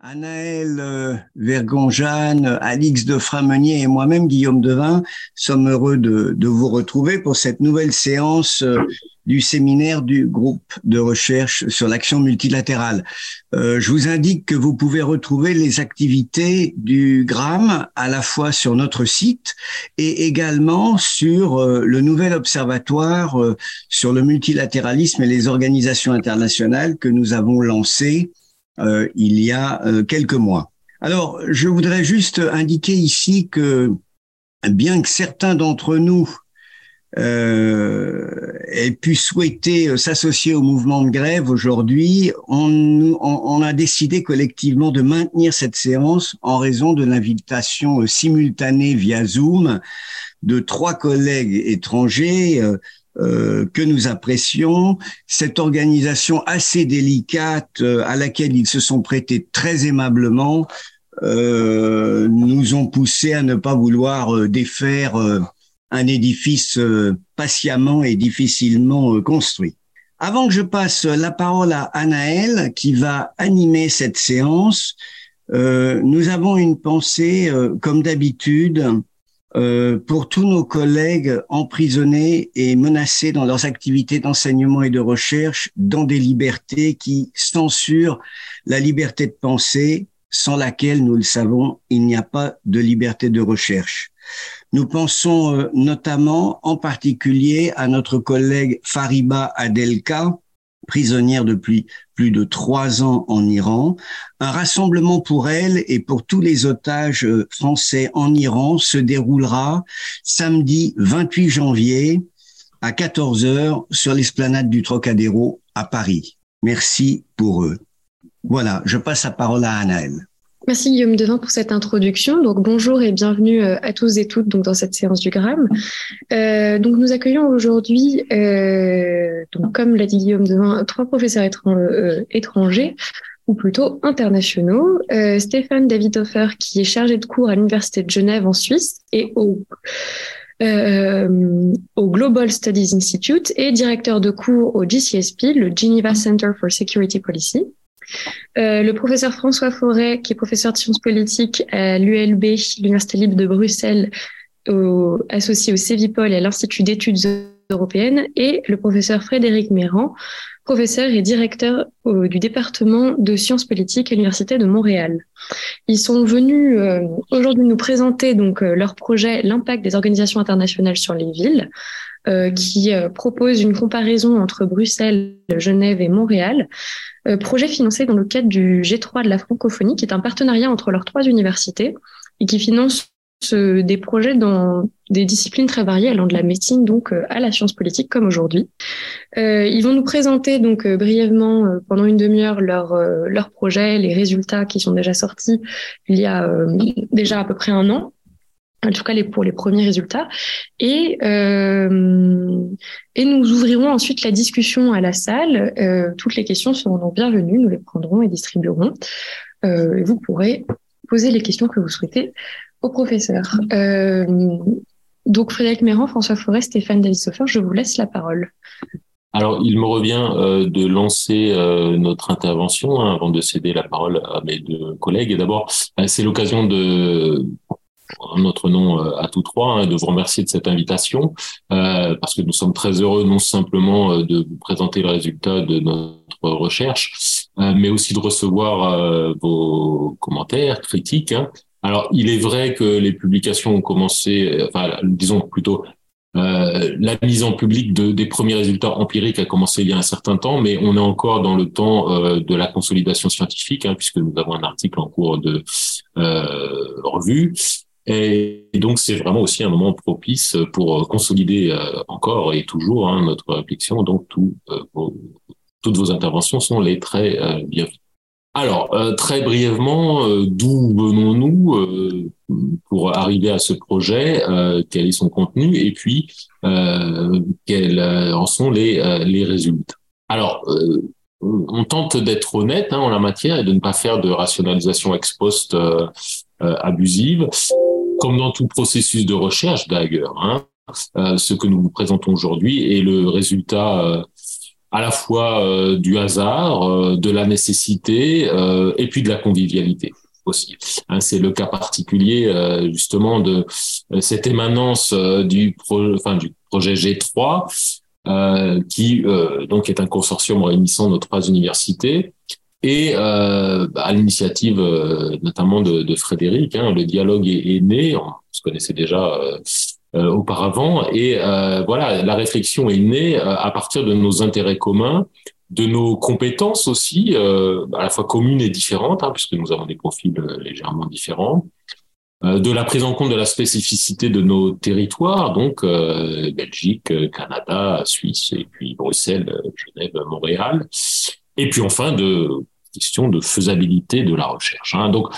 Anaël euh, Vergonjane, Alix de Framenier et moi-même, Guillaume Devin, sommes heureux de, de, vous retrouver pour cette nouvelle séance euh, du séminaire du groupe de recherche sur l'action multilatérale. Euh, je vous indique que vous pouvez retrouver les activités du GRAM à la fois sur notre site et également sur euh, le nouvel observatoire sur le multilatéralisme et les organisations internationales que nous avons lancé euh, il y a euh, quelques mois. Alors, je voudrais juste indiquer ici que bien que certains d'entre nous euh, aient pu souhaiter euh, s'associer au mouvement de grève aujourd'hui, on, on, a décidé collectivement de maintenir cette séance en raison de l'invitation simultanée via Zoom de trois collègues étrangers, euh, que nous apprécions, cette organisation assez délicate euh, à laquelle ils se sont prêtés très aimablement, euh, nous ont poussé à ne pas vouloir euh, défaire un édifice patiemment et difficilement construit. Avant que je passe la parole à Anaël, qui va animer cette séance, nous avons une pensée, comme d'habitude, euh, pour tous nos collègues emprisonnés et menacés dans leurs activités d'enseignement et de recherche dans des libertés qui censurent la liberté de penser, sans laquelle, nous le savons, il n'y a pas de liberté de recherche. Nous pensons euh, notamment en particulier à notre collègue Fariba Adelka, prisonnière depuis plus de trois ans en Iran. Un rassemblement pour elle et pour tous les otages euh, français en Iran se déroulera samedi 28 janvier à 14 heures sur l'esplanade du Trocadéro à Paris. Merci pour eux. Voilà, je passe la parole à Anaël. Merci Guillaume Devin pour cette introduction. Donc bonjour et bienvenue euh, à tous et toutes donc dans cette séance du Gramme. Euh, donc nous accueillons aujourd'hui, euh, donc comme l'a dit Guillaume Devin, trois professeurs euh, étrangers ou plutôt internationaux. Euh, Stéphane David Hofer qui est chargé de cours à l'université de Genève en Suisse et au au Global Studies Institute et directeur de cours au GCSP, le Geneva Center for Security Policy. Euh, le professeur François Forêt, qui est professeur de sciences politiques à l'ULB, l'Université libre de Bruxelles, associé au CEVIPOL et à l'Institut d'études européennes, et le professeur Frédéric Méran, professeur et directeur du département de sciences politiques à l'Université de Montréal. Ils sont venus euh, aujourd'hui nous présenter donc euh, leur projet L'impact des organisations internationales sur les villes, qui propose une comparaison entre Bruxelles, Genève et Montréal, euh, projet financé dans le cadre du G3 de la francophonie, qui est un partenariat entre leurs trois universités et qui finance euh, des projets dans des disciplines très variées, allant de la médecine donc euh, à la science politique comme aujourd'hui. ils vont nous présenter donc brièvement pendant une demi-heure leur leur projet, les résultats qui sont déjà sortis il y a déjà à peu près un an en tout cas pour les premiers résultats. Et, euh, et nous ouvrirons ensuite la discussion à la salle. Euh, toutes les questions seront donc bienvenues, nous les prendrons et distribuerons. Euh, vous pourrez poser les questions que vous souhaitez au professeur. Donc Frédéric Méran, François Forest, Stéphane Davissofer, je vous laisse la parole. Alors, il me revient de lancer notre intervention hein, avant de céder la parole à mes deux collègues. Et d'abord, c'est l'occasion de notre nom euh, à tous trois, hein, de vous remercier de cette invitation, euh, parce que nous sommes très heureux non simplement euh, de vous présenter le résultat de notre recherche, euh, mais aussi de recevoir vos commentaires, critiques. Hein. Alors, il est vrai que les publications ont commencé, enfin, disons plutôt, euh, la mise en public de, des premiers résultats empiriques a commencé il y a un certain temps, mais on est encore dans le temps euh, de la consolidation scientifique, hein, puisque nous avons un article en cours de euh, revue. Et donc, c'est vraiment aussi un moment propice pour consolider euh, encore et toujours hein, notre réflexion. Donc, tout, euh, toutes vos interventions sont les très euh, bienvenues. Alors, très brièvement, d'où venons-nous pour arriver à ce projet Quel est son contenu Et puis, quels en sont les, les résultats? Alors, on tente d'être honnête hein, en la matière et de ne pas faire de rationalisation ex post abusive comme dans tout processus de recherche d'ailleurs, hein, euh, ce que nous vous présentons aujourd'hui est le résultat euh, à la fois du hasard, de la nécessité et puis de la convivialité aussi. Hein, c'est le cas particulier justement de cette émanence du, enfin, du projet G3 euh, qui euh, donc est un consortium réunissant nos trois universités et euh, à l'initiative notamment de, Frédéric, hein, le dialogue est, né, on se connaissait déjà auparavant, et voilà, la réflexion est née à partir de nos intérêts communs, de nos compétences aussi, à la fois communes et différentes, hein, puisque nous avons des profils légèrement différents, euh, de la prise en compte de la spécificité de nos territoires, donc euh, Belgique, Canada, Suisse, et puis Bruxelles, Genève, Montréal, et puis enfin de question de faisabilité de la recherche. Hein. Donc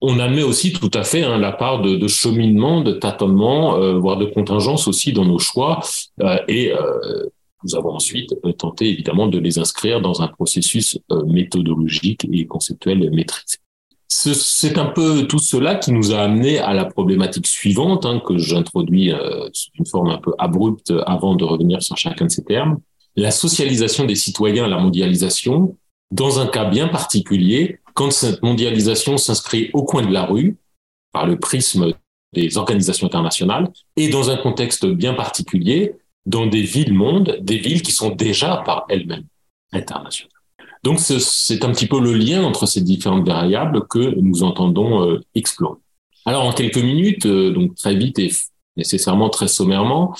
on admet aussi tout à fait hein, la part de, cheminement, de tâtonnement, euh, voire de contingence aussi dans nos choix, et nous avons ensuite tenté évidemment de les inscrire dans un processus méthodologique et conceptuel maîtrisé c'est un peu tout cela qui nous a amené à la problématique suivante, hein, que j'introduis euh, sous une forme un peu abrupte avant de revenir sur chacun de ces termes. La socialisation des citoyens la mondialisation, dans un cas bien particulier, quand cette mondialisation s'inscrit au coin de la rue, par le prisme des organisations internationales, et dans un contexte bien particulier, dans des villes-mondes, des villes qui sont déjà par elles-mêmes internationales. Donc c'est un petit peu le lien entre ces différentes variables que nous entendons euh, explorer. Alors en quelques minutes, euh, donc très vite et nécessairement très sommairement,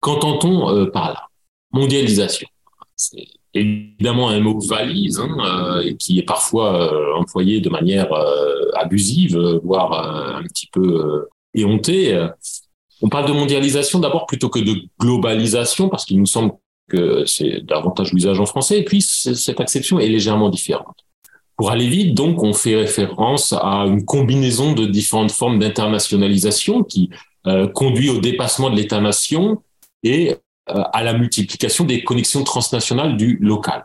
qu'entend-on euh, par là? Mondialisation. Évidemment un mot valise hein, qui est parfois employé de manière abusive, voire un petit peu éhontée. On parle de mondialisation d'abord plutôt que de globalisation parce qu'il nous semble que c'est davantage l'usage en français. Et puis, cette acception est légèrement différente. Pour aller vite, donc, on fait référence à une combinaison de différentes formes d'internationalisation qui euh, conduit au dépassement de l'État-nation et euh, à la multiplication des connexions transnationales du local.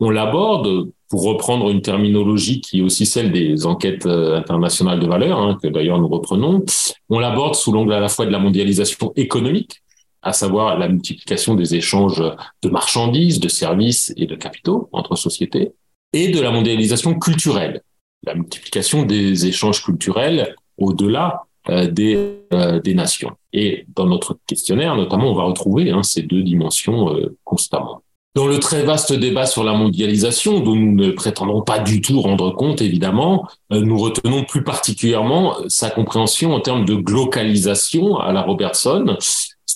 On l'aborde, pour reprendre une terminologie qui est aussi celle des enquêtes euh, internationales de valeur, hein, que d'ailleurs nous reprenons, on l'aborde sous l'angle à la fois de la mondialisation économique, à savoir la multiplication des échanges de marchandises, de services et de capitaux entre sociétés, et de la mondialisation culturelle, la multiplication des échanges culturels au-delà euh, des, euh, des nations. Et dans notre questionnaire, notamment, on va retrouver hein, ces deux dimensions euh, constamment. Dans le très vaste débat sur la mondialisation, dont nous ne prétendons pas du tout rendre compte, évidemment, nous retenons plus particulièrement sa compréhension en termes de glocalisation à la Robertson,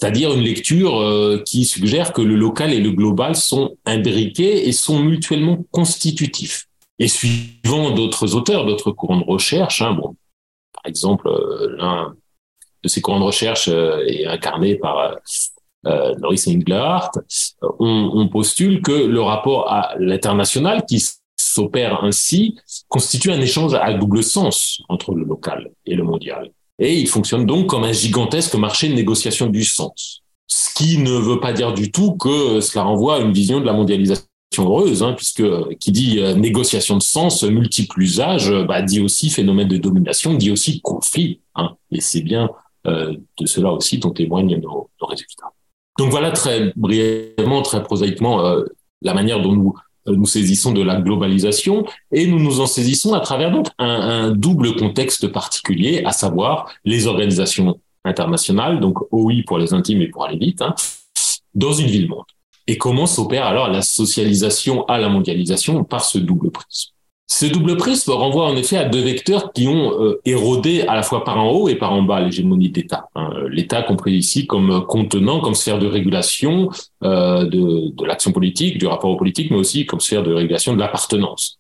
c'est-à-dire une lecture euh, qui suggère que le local et le global sont imbriqués et sont mutuellement constitutifs. Et suivant d'autres auteurs, d'autres courants de recherche, hein, bon, par exemple, euh, l'un de ces courants de recherche euh, est incarné par Norris Englehart, on, on, postule que le rapport à l'international qui s'opère ainsi constitue un échange à double sens entre le local et le mondial. Et il fonctionne donc comme un gigantesque marché de négociation du sens. Ce qui ne veut pas dire du tout que cela renvoie à une vision de la mondialisation heureuse, hein, puisque qui dit euh, négociation de sens, multiple usage, bah, dit aussi phénomène de domination, dit aussi conflit. Hein, et c'est bien euh, de cela aussi dont témoignent nos, résultats. Donc voilà très brièvement, très prosaïquement, euh, la manière dont nous euh, nous saisissons de la globalisation et nous nous en saisissons à travers donc un, un double contexte particulier, à savoir les organisations internationales, donc OI pour les intimes et pour aller vite, hein, dans une ville-monde. Et comment s'opère alors la socialisation à la mondialisation par ce double prisme? Ce double prisme renvoie en effet à deux vecteurs qui ont euh, érodé à la fois par en haut et par en bas l'hégémonie d'État. Hein. L'État compris ici comme contenant, comme sphère de régulation euh, de, l'action politique, du rapport aux politiques, mais aussi comme sphère de régulation de l'appartenance.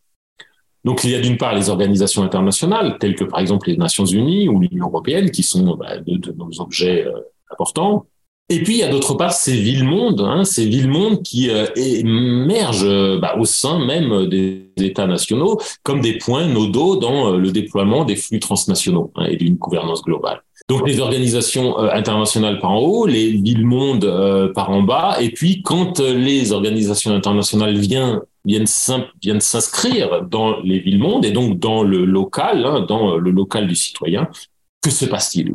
Donc il y a d'une part les organisations internationales, telles que par exemple les Nations Unies ou l'Union européenne, qui sont bah, de, de, nos objets euh, importants, et puis il y a d'autre part ces villes-mondes, hein, ces villes-mondes qui euh, émergent euh, bah, au sein même des États nationaux comme des points nodaux dans euh, le déploiement des flux transnationaux hein, et d'une gouvernance globale. Donc les organisations internationales par en haut, les villes-mondes par en bas, et puis quand les organisations internationales viennent viennent s'inscrire dans les villes-mondes et donc dans le local, hein, dans le local du citoyen, que se passe-t-il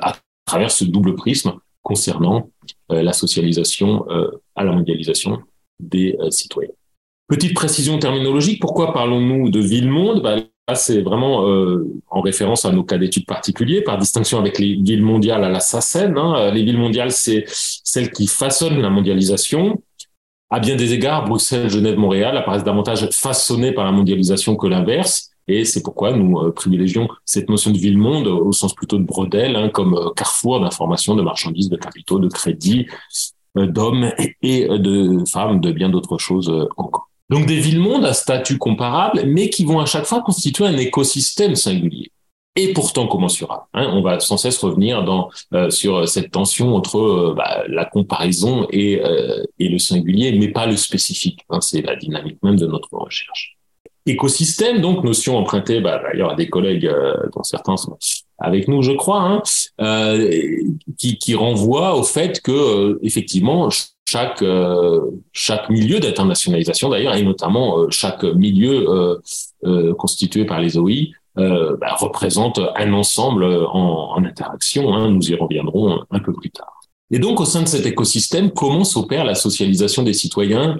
à travers ce double prisme concernant euh, la socialisation euh, à la mondialisation des citoyens. Petite précision terminologique, pourquoi parlons-nous de ville-monde bah, Là, c'est vraiment en référence à nos cas d'études particuliers, par distinction avec les villes mondiales à la SACEN. Hein. Les villes mondiales, c'est celles qui façonnent la mondialisation, à bien des égards, Bruxelles, Genève, Montréal apparaissent davantage façonnées par la mondialisation que l'inverse. Et c'est pourquoi nous euh, privilégions cette notion de ville-monde au sens plutôt de bredel, hein, comme euh, carrefour d'informations, de marchandises, de capitaux, de crédits, euh, d'hommes et de femmes, de bien d'autres choses encore. Donc des villes-mondes à statut comparable, mais qui vont à chaque fois constituer un écosystème singulier et pourtant commensurable. Hein. On va sans cesse revenir euh, sur cette tension entre euh, bah, la comparaison et, euh, et, le singulier, mais pas le spécifique. Hein. C'est la dynamique même de notre recherche. Écosystème, donc notion empruntée bah, d'ailleurs à des collègues dont certains sont avec nous, je crois, hein, qui, qui renvoie au fait que effectivement chaque chaque milieu d'internationalisation d'ailleurs et notamment chaque milieu constitué par les OI euh, bah, représente un ensemble en, en interaction. Hein, nous y reviendrons un peu plus tard. Et donc, au sein de cet écosystème, comment s'opère la socialisation des citoyens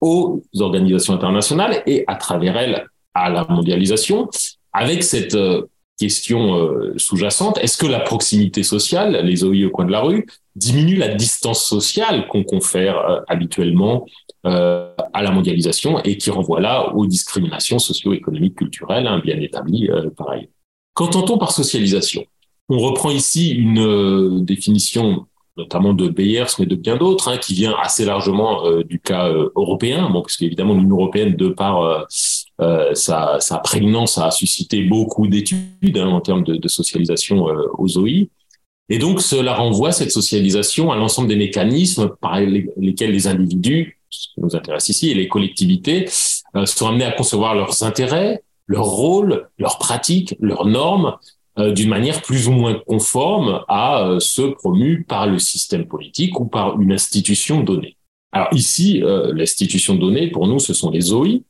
aux organisations internationales et à travers elles à la mondialisation, avec cette euh, question euh, sous-jacente, est-ce que la proximité sociale, les OI au coin de la rue, diminue la distance sociale qu'on confère euh, habituellement à la mondialisation et qui renvoie là aux discriminations socio-économiques, culturelles, hein, bien établies par ailleurs? Qu'entend-on par socialisation? On reprend ici une définition notamment de Beyers, mais de bien d'autres, hein, qui vient assez largement du cas européen, bon, puisque évidemment l'Union européenne, de par euh, sa, sa, prégnance a suscité beaucoup d'études hein, en termes de, socialisation euh, aux OI. Et donc, cela renvoie cette socialisation à l'ensemble des mécanismes par lesquels les individus, ce qui nous intéresse ici, et les collectivités euh, sont amenés à concevoir leurs intérêts, leurs rôles, leurs pratiques, leurs normes euh, d'une manière plus ou moins conforme à euh, ceux promus par le système politique ou par une institution donnée. Alors ici, l'institution donnée, pour nous, ce sont les OI,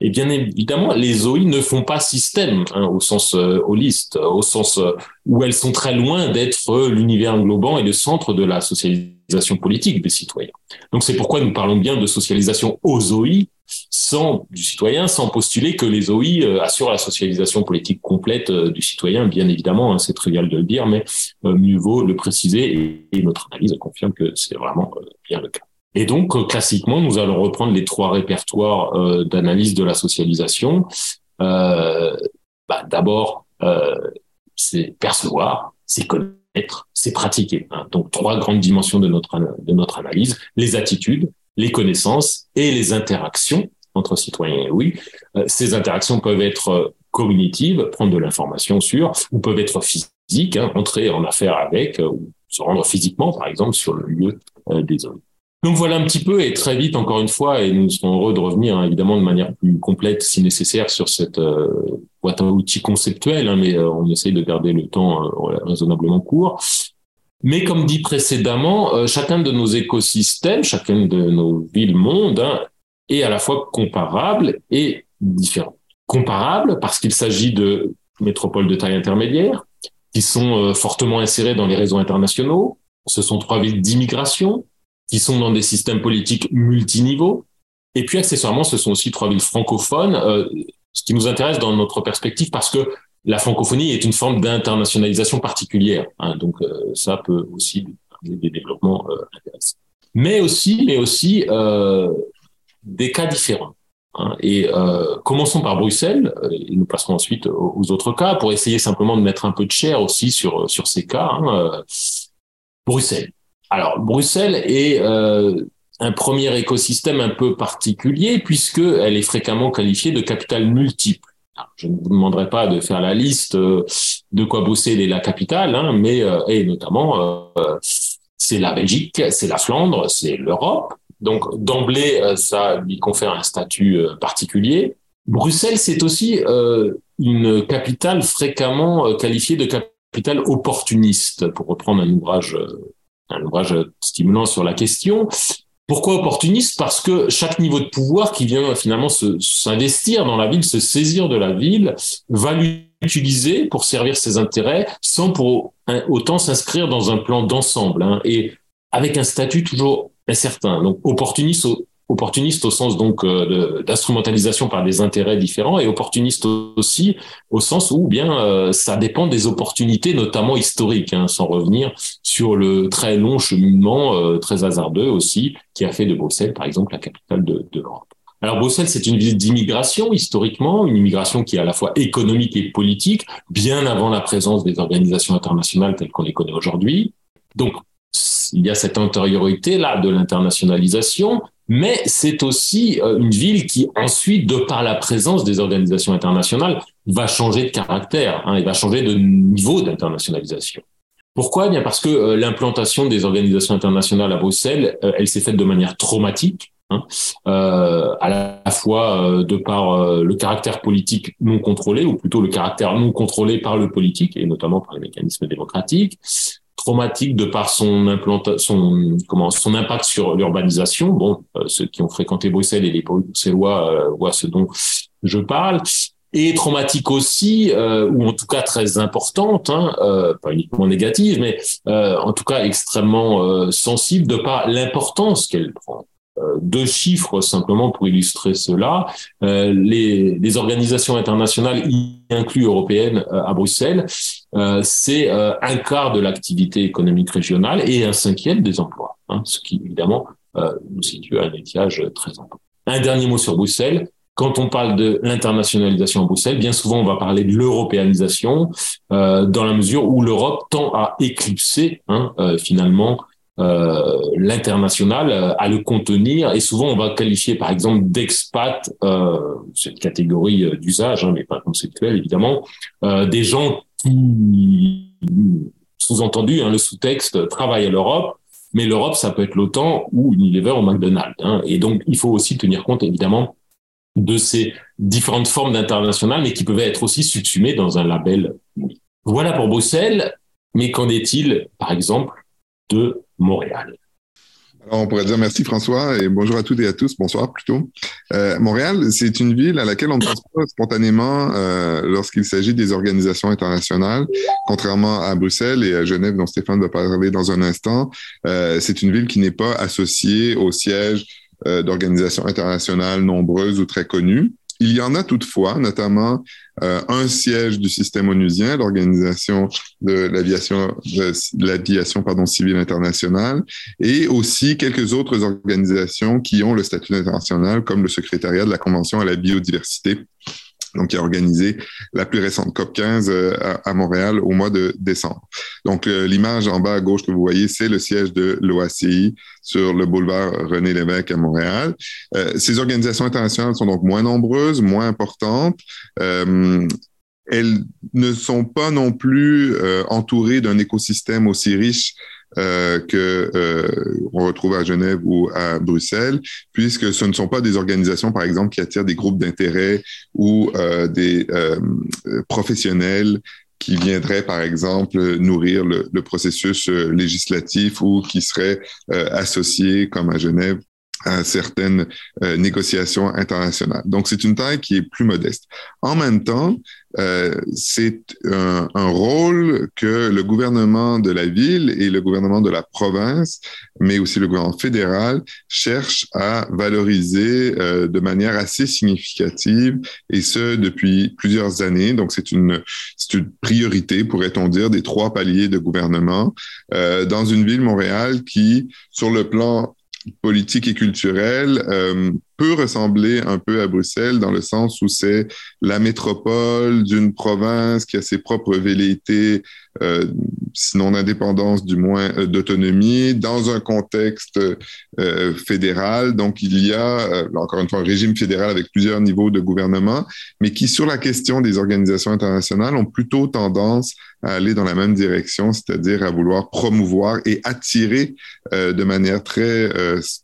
et bien évidemment, les OI ne font pas système hein, au sens euh, holiste, au sens euh, où elles sont très loin d'être l'univers englobant et le centre de la socialisation politique des citoyens. Donc c'est pourquoi nous parlons bien de socialisation aux OI, sans du citoyen, sans postuler que les OI euh, assurent la socialisation politique complète euh, du citoyen. Bien évidemment, hein, c'est trivial de le dire, mais mieux vaut le préciser et, notre analyse confirme que c'est vraiment bien le cas. Et donc, euh, classiquement, nous allons reprendre les trois répertoires euh, d'analyse de la socialisation. Euh, bah, D'abord, euh, c'est percevoir, c'est connaître, c'est pratiquer. Hein. Donc, trois grandes dimensions de notre, de notre analyse, les attitudes, les connaissances et les interactions entre citoyens oui. Euh, ces interactions peuvent être cognitives, prendre de l'information sur, ou peuvent être physiques, hein, entrer en affaire avec, ou se rendre physiquement, par exemple, sur le lieu des hommes. Donc voilà un petit peu et très vite encore une fois et nous serons heureux de revenir hein, évidemment de manière plus complète si nécessaire sur cette euh, boîte à outils conceptuelle, hein, mais euh, on essaye de garder le temps euh, raisonnablement court. Mais comme dit précédemment, chacun de nos écosystèmes, chacun de nos villes-mondes hein, est à la fois comparable et différent. Comparable parce qu'il s'agit de métropoles de taille intermédiaire qui sont fortement insérées dans les réseaux internationaux. Ce sont trois villes d'immigration qui sont dans des systèmes politiques multiniveaux. Et puis accessoirement, ce sont aussi trois villes francophones, euh, ce qui nous intéresse dans notre perspective parce que la francophonie est une forme d'internationalisation particulière. Hein, donc euh, ça peut aussi des développements euh, intéressants. Mais aussi, mais aussi euh, des cas différents. Hein, et euh, commençons par Bruxelles, et nous passerons ensuite aux, autres cas pour essayer simplement de mettre un peu de chair aussi sur sur ces cas. Hein, Bruxelles. Alors, Bruxelles est un premier écosystème un peu particulier puisqu'elle est fréquemment qualifiée de capitale multiple. Je ne vous demanderai pas de faire la liste euh, de quoi bosser la capitale, hein, mais euh, et notamment c'est la Belgique, c'est la Flandre, c'est l'Europe. Donc d'emblée, ça lui confère un statut particulier. Bruxelles, c'est aussi une capitale fréquemment qualifiée de capitale opportuniste, pour reprendre un ouvrage un ouvrage stimulant sur la question. Pourquoi opportuniste? Parce que chaque niveau de pouvoir qui vient finalement s'investir dans la ville, se saisir de la ville, va l'utiliser pour servir ses intérêts sans pour autant s'inscrire dans un plan d'ensemble hein, et avec un statut toujours incertain. Donc opportuniste au, opportuniste au sens donc euh, d'instrumentalisation par des intérêts différents et opportuniste aussi au sens où bien euh, ça dépend des opportunités notamment historiques hein, sans revenir sur le très long cheminement euh, très hasardeux aussi qui a fait de Bruxelles par exemple la capitale de, de l'Europe. Alors Bruxelles, c'est une ville d'immigration historiquement, une immigration qui est à la fois économique et politique, bien avant la présence des organisations internationales telles qu'on les connaît aujourd'hui. Donc il y a cette antériorité là de l'internationalisation, mais c'est aussi euh, une ville qui ensuite, de par la présence des organisations internationales, va changer de caractère, hein, et va changer de niveau d'internationalisation. Pourquoi? Eh Bien parce que euh, l'implantation des organisations internationales à Bruxelles, euh, elle s'est faite de manière traumatique, hein, à la fois de par le caractère politique non contrôlé, ou plutôt le caractère non contrôlé par le politique, et notamment par les mécanismes démocratiques, traumatique de par son implantation, comment, son impact sur l'urbanisation. Bon, euh, ceux qui ont fréquenté Bruxelles et les Bruxellois euh, voient ce dont je parle. Et traumatique aussi, euh, ou en tout cas très importante, hein, euh, pas uniquement négative, mais en tout cas extrêmement sensible de par l'importance qu'elle prend. Euh, deux chiffres simplement pour illustrer cela. Euh, les, les, organisations internationales, inclus européennes euh, à Bruxelles, c'est un quart de l'activité économique régionale et un cinquième des emplois, hein, ce qui évidemment nous situe à un étiage très important. Un dernier mot sur Bruxelles. Quand on parle de l'internationalisation à Bruxelles, bien souvent on va parler de l'européanisation, dans la mesure où l'Europe tend à éclipser hein, finalement euh, l'international euh, à le contenir. Et souvent on va qualifier par exemple d'expat euh, cette catégorie euh, d'usage hein, mais pas conceptuelle évidemment euh, des gens qui sous-entendu hein, le sous-texte travaillent à l'Europe mais l'Europe ça peut être l'OTAN ou Unilever ou McDonald's hein, et donc il faut aussi tenir compte évidemment de ces différentes formes d'international mais qui peuvent être aussi subsumées dans un label voilà pour Bruxelles mais qu'en est-il par exemple de Montréal. On pourrait dire merci François et bonjour à toutes et à tous, bonsoir plutôt. Euh, Montréal, c'est une ville à laquelle on ne pense pas spontanément euh, lorsqu'il s'agit des organisations internationales, contrairement à Bruxelles et à Genève dont Stéphane va parler dans un instant. Euh, c'est une ville qui n'est pas associée au siège d'organisations internationales nombreuses ou très connues. Il y en a toutefois, notamment euh, un siège du système onusien, l'organisation de l'aviation, civile internationale, et aussi quelques autres organisations qui ont le statut international, comme le secrétariat de la Convention à la biodiversité donc qui a organisé la plus récente COP 15 euh, à, Montréal au mois de décembre. Donc l'image en bas à gauche que vous voyez, c'est le siège de l'OACI sur le boulevard René Lévesque à Montréal. Euh, ces organisations internationales sont donc moins nombreuses, moins importantes. Euh, elles ne sont pas non plus entourées d'un écosystème aussi riche euh, que euh, on retrouve à Genève ou à Bruxelles, puisque ce ne sont pas des organisations, par exemple, qui attirent des groupes d'intérêt ou euh, des euh, professionnels qui viendraient, par exemple, nourrir le, le processus euh, législatif ou qui seraient associés, comme à Genève, à certaines négociations internationales. Donc, c'est une taille qui est plus modeste. En même temps, euh, c'est un, un, rôle que le gouvernement de la ville et le gouvernement de la province, mais aussi le gouvernement fédéral, cherchent à valoriser euh, de manière assez significative, et ce depuis plusieurs années. Donc, c'est une, une priorité, pourrait-on dire, des trois paliers de gouvernement euh, dans une ville, Montréal, qui, sur le plan politique et culturel euh, peut ressembler un peu à Bruxelles dans le sens où c'est la métropole d'une province qui a ses propres velléités, euh, sinon d'indépendance, du moins euh, d'autonomie, dans un contexte euh, fédéral. Donc il y a, euh, encore une fois, un régime fédéral avec plusieurs niveaux de gouvernement, mais qui, sur la question des organisations internationales, ont plutôt tendance à aller dans la même direction, c'est-à-dire à vouloir promouvoir et attirer euh, de manière très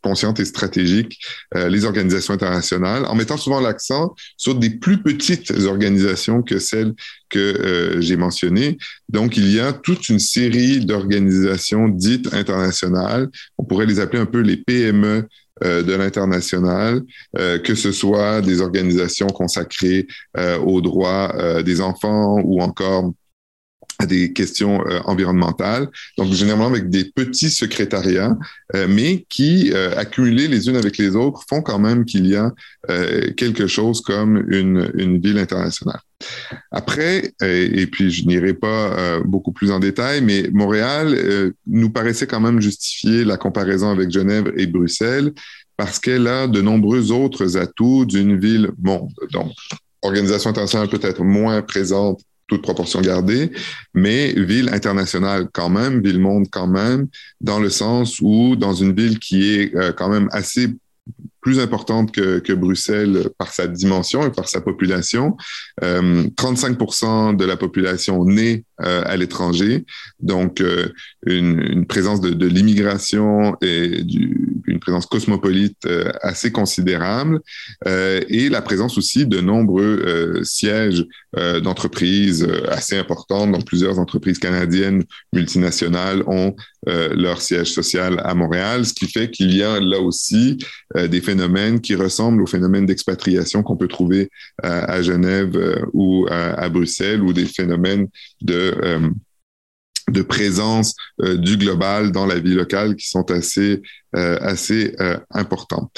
consciente et stratégique les organisations internationales, en mettant souvent l'accent sur des plus petites organisations que celles que j'ai mentionnées. Donc, il y a toute une série d'organisations dites internationales. On pourrait les appeler un peu les PME de l'international, euh, que ce soit des organisations consacrées euh, aux droits des enfants ou encore à des questions euh, environnementales, donc généralement avec des petits secrétariats, euh, mais qui, euh, accumulés les unes avec les autres, font quand même qu'il y a quelque chose comme une, une ville internationale. Après, et, puis je n'irai pas beaucoup plus en détail, mais Montréal nous paraissait quand même justifier la comparaison avec Genève et Bruxelles parce qu'elle a de nombreux autres atouts d'une ville monde. Donc, organisation internationale peut-être moins présente toute proportion gardée, mais ville internationale quand même, ville monde quand même, dans le sens où dans une ville qui est euh, quand même assez plus importante que, que, Bruxelles par sa dimension et par sa population. Euh, 35% de la population née euh, à l'étranger, donc euh, une, une, présence de, de l'immigration et du, présence cosmopolite euh, assez considérable, et la présence aussi de nombreux sièges d'entreprises assez importantes. Donc plusieurs entreprises canadiennes multinationales ont leur siège social à Montréal, ce qui fait qu'il y a là aussi des phénomènes qui ressemblent aux phénomènes d'expatriation qu'on peut trouver à, Genève ou à, Bruxelles, ou des phénomènes de euh, de présence euh, du global dans la vie locale qui sont assez euh, assez importants.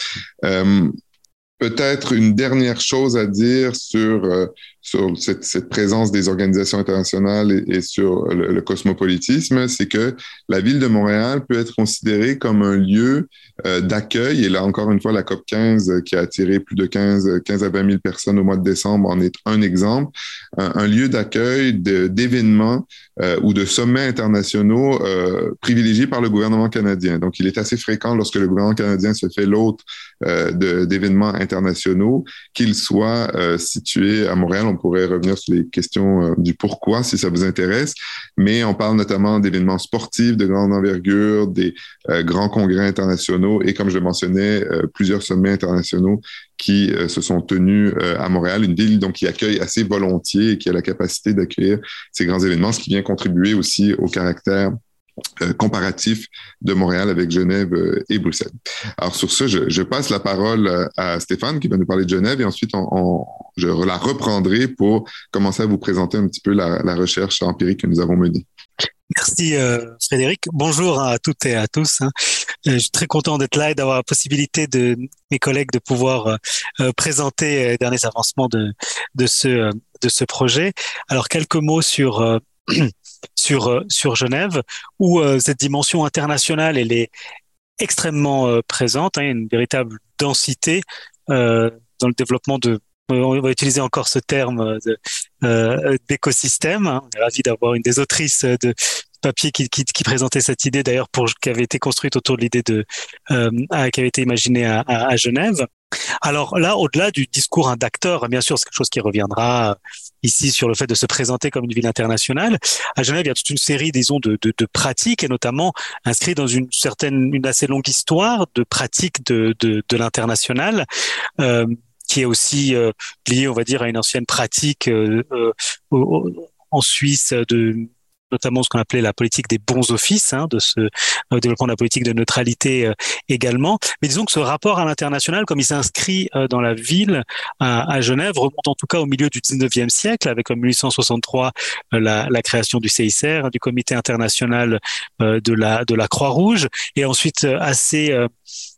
Peut-être une dernière chose à dire sur sur cette, cette, présence des organisations internationales et, sur le, cosmopolitisme, c'est que la ville de Montréal peut être considérée comme un lieu euh, d'accueil. Et là, encore une fois, la COP 15 euh, qui a attiré plus de 15, 15 à 20 000 personnes au mois de décembre en est un exemple. Un, lieu d'accueil d'événements euh, ou de sommets internationaux euh, privilégiés par le gouvernement canadien. Donc, il est assez fréquent lorsque le gouvernement canadien se fait l'hôte d'événements internationaux qu'il soit situé à Montréal on pourrait revenir sur les questions euh, du pourquoi si ça vous intéresse, mais on parle notamment d'événements sportifs de grande envergure, des euh, grands congrès internationaux et comme je le mentionnais, euh, plusieurs sommets internationaux qui se sont tenus à Montréal, une ville donc qui accueille assez volontiers et qui a la capacité d'accueillir ces grands événements, ce qui vient contribuer aussi au caractère euh, comparatif de Montréal avec Genève euh, et Bruxelles. Alors sur ce, je, passe la parole euh, à Stéphane qui va nous parler de Genève et ensuite je la reprendrai pour commencer à vous présenter un petit peu la, recherche empirique que nous avons menée. Merci Frédéric. Bonjour à toutes et à tous. Hein. Je suis très content d'être là et d'avoir la possibilité de mes collègues de pouvoir présenter les derniers avancements de, de, ce, de ce projet. Alors quelques mots sur sur euh, sur Genève, où euh, cette dimension internationale elle est extrêmement euh, présente, hein, une véritable densité dans le développement de on va utiliser encore ce terme d'écosystème. Hein. On est ravi d'avoir une des autrices de papier qui, qui, qui présentait cette idée d'ailleurs pour qui avait été construite autour de l'idée de euh, qui avait été imaginée à, à Genève. Alors là, au-delà du discours d'acteur, bien sûr, c'est quelque chose qui reviendra ici sur le fait de se présenter comme une ville internationale. À Genève, il y a toute une série, disons, de, de, de pratiques et notamment inscrits dans une certaine, une assez longue histoire de pratiques de, l'international. Euh, qui est aussi euh, liée, on va dire, à une ancienne pratique euh en Suisse de notamment ce qu'on appelait la politique des bons offices, hein, de ce euh, développement de la politique de neutralité euh, également. Mais disons que ce rapport à l'international, comme il s'inscrit euh, dans la ville à, Genève, remonte en tout cas au milieu du 19e siècle, avec en 1863 la, la, création du CICR, du Comité international de la de la Croix-Rouge, et ensuite assez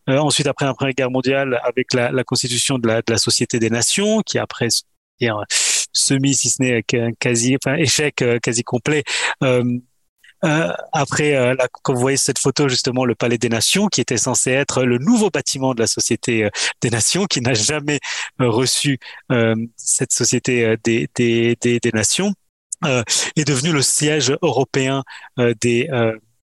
ensuite, après la Première Guerre mondiale, avec la, la constitution de la, de la, Société des Nations, qui après semi, si ce n'est quasi, enfin échec euh, quasi complet. Euh, euh, après, euh, là, vous voyez cette photo, justement, le Palais des Nations, qui était censé être le nouveau bâtiment de la Société des Nations, qui n'a jamais reçu cette Société des, des, des, des Nations, est devenu le siège européen des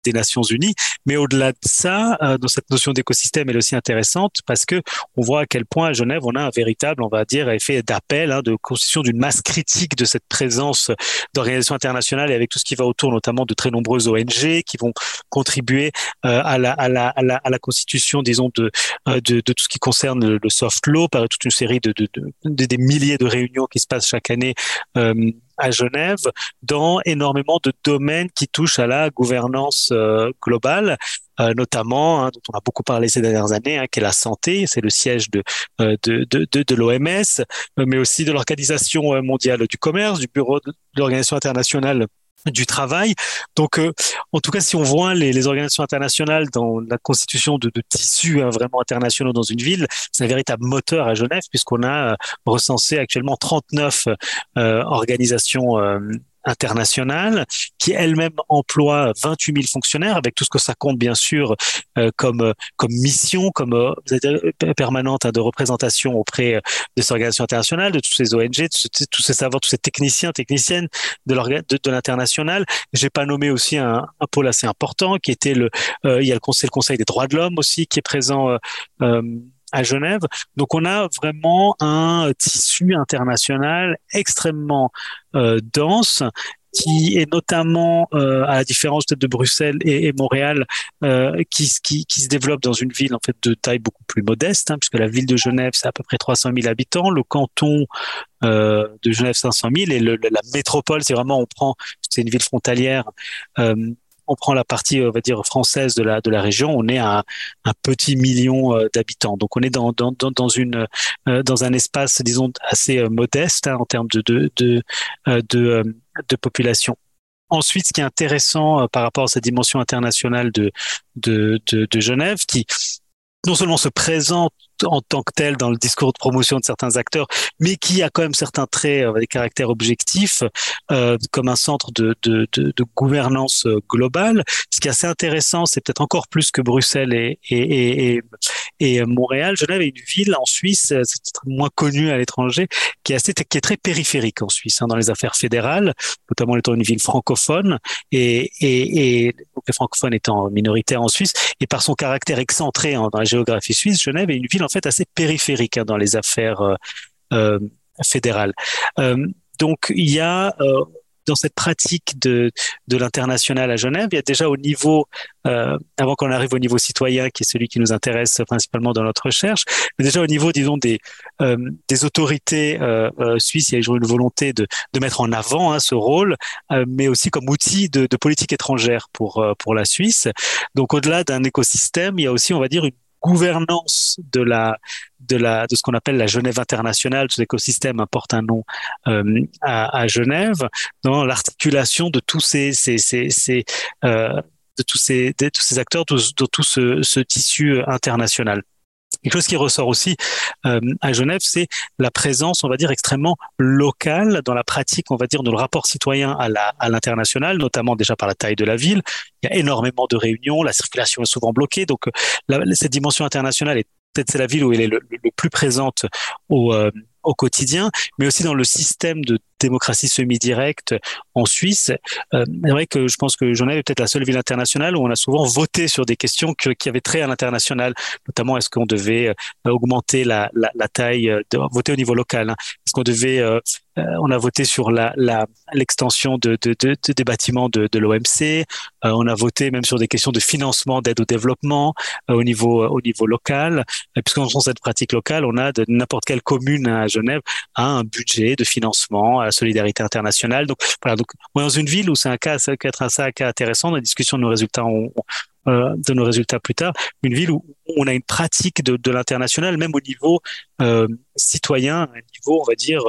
des Nations Unies. Mais au-delà de ça, euh, dans cette notion d'écosystème, elle est aussi intéressante parce que on voit à quel point à Genève, on a un véritable, on va dire, effet d'appel, hein, de constitution d'une masse critique de cette présence d'organisations internationales et avec tout ce qui va autour, notamment de très nombreuses ONG qui vont contribuer euh, à, la, constitution, disons, de, euh, tout ce qui concerne le, soft law, par toute une série de, de, de, des milliers de réunions qui se passent chaque année à Genève dans énormément de domaines qui touchent à la gouvernance euh, globale. Euh, notamment, hein, dont on a beaucoup parlé ces dernières années, hein, qui est la santé, c'est le siège de, euh, de, de, de, de l'OMS, mais aussi de l'Organisation mondiale du commerce, du Bureau de l'Organisation internationale du travail. Donc, euh, en tout cas, si on voit les, les, organisations internationales dans la constitution de, de tissus hein, vraiment internationaux dans une ville, c'est un véritable moteur à Genève puisqu'on a euh, recensé actuellement 39 euh, organisations internationale qui elle-même emploie 28 000 fonctionnaires avec tout ce que ça compte bien sûr euh, comme euh, comme mission, comme euh, permanente hein, de représentation auprès euh, de ces organisations internationales, de tous ces ONG, tous ces savoirs, tous ces techniciens, techniciennes de de, de l'international. J'ai pas nommé aussi un, un, pôle assez important qui était le il y a le conseil, le conseil des droits de l'homme aussi qui est présent à Genève. Donc on a vraiment un tissu international extrêmement euh, dense qui est notamment, euh, à la différence peut-être de Bruxelles et, Montréal, euh, qui, qui, qui, se développe dans une ville en fait de taille beaucoup plus modeste, hein, puisque la ville de Genève c'est à peu près 300 000 habitants, le canton euh, de Genève 500 000 et le, la métropole c'est vraiment on prend c'est une ville frontalière euh, on prend la partie, on va dire, française de la, de la région, on est à un petit million euh, d'habitants. Donc, on est dans, dans, dans, une, euh, dans un espace, disons, assez euh, modeste hein, en termes de, de, de, population. Ensuite, ce qui est intéressant par rapport à cette dimension internationale de, de, de Genève, qui non seulement se présente en tant que tel dans le discours de promotion de certains acteurs, mais qui a quand même certains traits, euh, des caractères objectifs, euh, comme un centre de, de, de, de, gouvernance euh, globale. Ce qui est assez intéressant, c'est peut-être encore plus que Bruxelles et, et, et, et Montréal. Genève est une ville en Suisse, euh, c'est moins connu à l'étranger, qui est assez, qui est très périphérique en Suisse, hein, dans les affaires fédérales, notamment étant une ville francophone et, et, et les francophones étant minoritaires en Suisse, et par son caractère excentré dans la géographie suisse, Genève est une ville en fait assez périphérique hein, dans les affaires euh, euh fédérales. Euh, donc il y a dans cette pratique de, de l'international à Genève, il y a déjà au niveau, avant qu'on arrive au niveau citoyen, qui est celui qui nous intéresse principalement dans notre recherche, mais déjà au niveau, disons, des, des autorités suisses, il y a une volonté de, de mettre en avant hein, ce rôle, mais aussi comme outil de, de politique étrangère pour, pour la Suisse. Donc au-delà d'un écosystème, il y a aussi, on va dire, une gouvernance de la de la de ce qu'on appelle la Genève internationale, cet écosystème apporte un nom euh, à, à, Genève, dans l'articulation de tous ces ces, ces, ces euh, de tous ces tous ces acteurs, de tout ce, ce tissu international. Quelque chose qui ressort aussi euh, à Genève, c'est la présence, on va dire, extrêmement locale dans la pratique, on va dire, de le rapport citoyen à la à l'international, notamment déjà par la taille de la ville. Il y a énormément de réunions, la circulation est souvent bloquée, donc la, cette dimension internationale est peut-être c'est la ville où elle est le, le plus présente au, euh, au quotidien, mais aussi dans le système de démocratie semi-directe en Suisse. Euh, c'est vrai que je pense que Genève est peut-être la seule ville internationale où on a souvent voté sur des questions que, qui avaient trait à l'international, notamment est-ce qu'on devait euh, augmenter la, taille, euh, voter au niveau local, hein. est-ce qu'on devait euh, euh, on a voté sur la, l'extension de, de, de, des bâtiments de, l'OMC. Euh, on a voté même sur des questions de financement d'aide au développement euh, au niveau au niveau local. Puisqu'on sent cette pratique locale, on a de n'importe quelle commune à Genève a un budget de financement solidarité internationale. Donc voilà. Donc dans une ville où c'est un cas, ça peut un, intéressant. La discussion de nos résultats, euh, de nos résultats plus tard, une ville où on a une pratique de, de l'international, même au niveau euh, citoyen, un niveau, on va dire,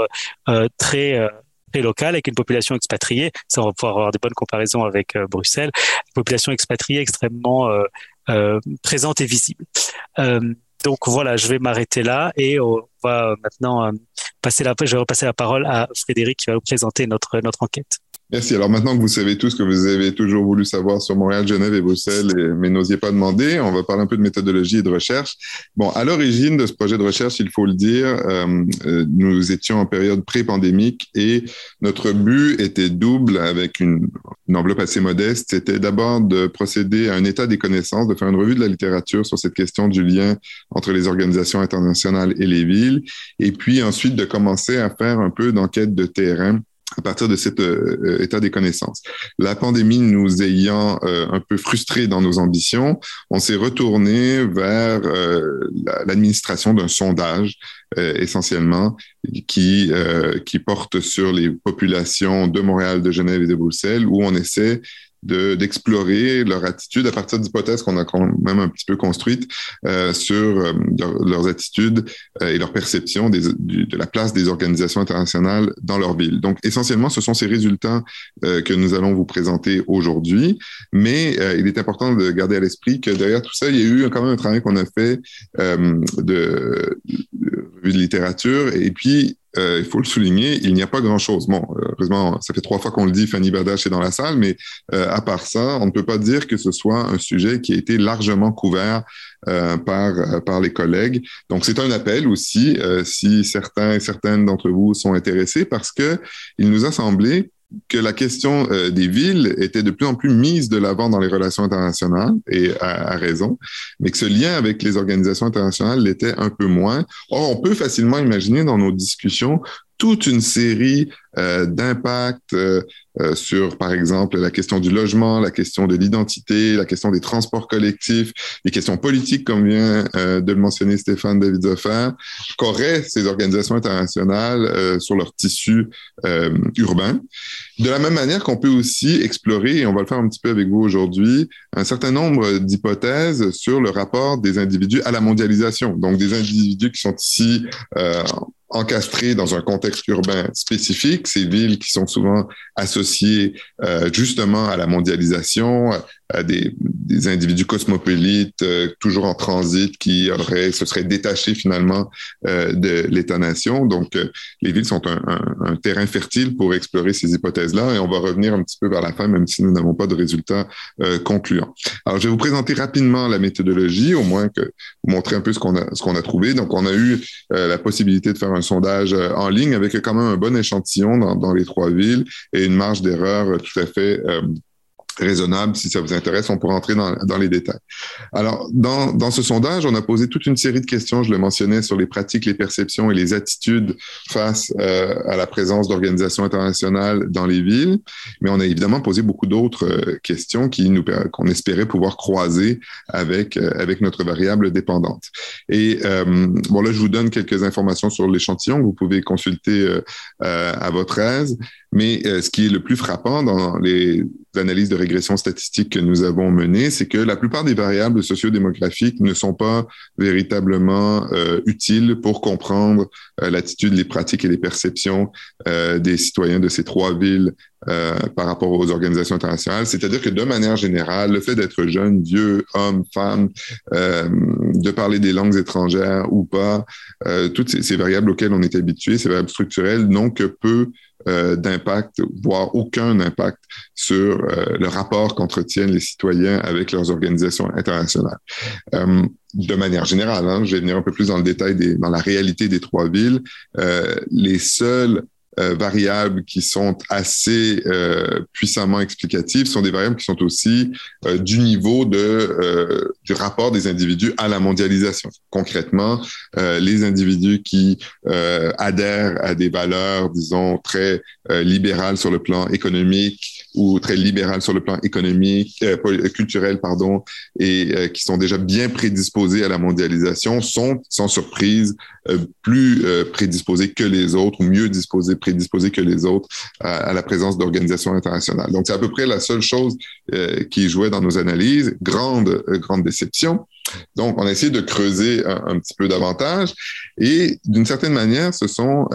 euh, très euh, très local, avec une population expatriée. Ça, on va pouvoir avoir des bonnes comparaisons avec Bruxelles. Une population expatriée extrêmement présente et visible. Donc voilà, je vais m'arrêter là et on va maintenant passer la, je vais repasser la parole à Frédéric qui va vous présenter notre notre enquête. Merci. Alors maintenant que vous savez tout ce que vous avez toujours voulu savoir sur Montréal, Genève et Bruxelles, mais n'osiez pas demander, on va parler un peu de méthodologie et de recherche. Bon, à l'origine de ce projet de recherche, il faut le dire, euh, euh nous étions en période pré-pandémique et notre but était double avec une enveloppe assez modeste. C'était d'abord de procéder à un état des connaissances, de faire une revue de la littérature sur cette question du lien entre les organisations internationales et les villes, et puis ensuite de commencer à faire un peu d'enquête de terrain à partir de cet euh, état des connaissances. La pandémie nous ayant euh, un peu frustrés dans nos ambitions, on s'est retourné vers euh, l'administration d'un sondage essentiellement qui qui porte sur les populations de Montréal, de Genève et de Bruxelles, où on essaie d'explorer leur attitude à partir d'hypothèses qu'on a quand même un petit peu construites euh, sur euh, leurs attitudes euh, et leur perception des, de la place des organisations internationales dans leur ville. Donc, essentiellement, ce sont ces résultats que nous allons vous présenter aujourd'hui, mais il est important de garder à l'esprit que derrière tout ça, il y a eu quand même un travail qu'on a fait de, de, de littérature et puis euh, il faut le souligner, il n'y a pas grand-chose. Bon, heureusement, ça fait trois fois qu'on le dit, Fanny Badache est dans la salle, mais euh, à part ça, on ne peut pas dire que ce soit un sujet qui a été largement couvert euh, par, par les collègues. Donc, c'est un appel aussi, si certains et certaines d'entre vous sont intéressés, parce que il nous a semblé que la question euh, des villes était de plus en plus mise de l'avant dans les relations internationales, et à, raison, mais que ce lien avec les organisations internationales l'était un peu moins. Or, on peut facilement imaginer dans nos discussions toute une série euh, d'impacts euh, euh, sur, par exemple, la question du logement, la question de l'identité, la question des transports collectifs, les questions politiques, comme vient de le mentionner Stéphane David Zoffer, qu'auraient ces organisations internationales sur leur tissu urbain. De la même manière qu'on peut aussi explorer, et on va le faire un petit peu avec vous aujourd'hui, un certain nombre d'hypothèses sur le rapport des individus à la mondialisation. Donc, des individus qui sont ici encastrés dans un contexte urbain spécifique, ces villes qui sont souvent associées euh, justement à la mondialisation, des, des, individus cosmopolites euh, toujours en transit qui auraient, se seraient détachés finalement euh, de l'État-nation. Donc, euh, les villes sont un, un, un, terrain fertile pour explorer ces hypothèses-là et on va revenir un petit peu vers la fin, même si nous n'avons pas de résultats concluants. Alors, je vais vous présenter rapidement la méthodologie, au moins que vous montrer un peu ce qu'on a, ce a trouvé. Donc, on a eu la possibilité de faire un sondage en ligne avec quand même un bon échantillon dans, dans les trois villes et une marge d'erreur tout à fait raisonnable. Si ça vous intéresse, on pourra entrer dans, dans les détails. Alors, dans, dans, ce sondage, on a posé toute une série de questions, je le mentionnais, sur les pratiques, les perceptions et les attitudes face euh, à la présence d'organisations internationales dans les villes. Mais on a évidemment posé beaucoup d'autres euh, questions qui nous qu'on espérait pouvoir croiser avec euh, avec notre variable dépendante. Et bon là, je vous donne quelques informations sur l'échantillon que vous pouvez consulter à votre aise. Mais ce qui est le plus frappant dans les analyses de régression statistique que nous avons menées, c'est que la plupart des variables sociodémographiques ne sont pas véritablement euh, utiles pour comprendre euh, l'attitude, les pratiques et les perceptions euh, des citoyens de ces trois villes euh, par rapport aux organisations internationales. C'est-à-dire que de manière générale, le fait d'être jeune, vieux, homme, femme, euh, de parler des langues étrangères ou pas, euh, toutes ces, variables auxquelles on est habitué, ces variables structurelles, n'ont que peu euh, d'impact, voire aucun impact sur euh, le rapport qu'entretiennent les citoyens avec leurs organisations internationales. Euh, de manière générale, hein, je vais venir un peu plus dans le détail des, dans la réalité des trois villes. les seuls euh, variables qui sont assez euh, puissamment explicatives sont des variables qui sont aussi euh, du niveau de euh, du rapport des individus à la mondialisation. Concrètement, les individus qui adhèrent à des valeurs, disons très libérales sur le plan économique ou très libérales sur le plan économique, culturel, pardon, et qui sont déjà bien prédisposés à la mondialisation, sont sans surprise plus prédisposés que les autres ou mieux disposés prédisposés que les autres à, la présence d'organisations internationales. Donc, c'est à peu près la seule chose euh, qui jouait dans nos analyses. Grande, euh, grande déception. Donc, on a essayé de creuser un, petit peu davantage et d'une certaine manière, ce sont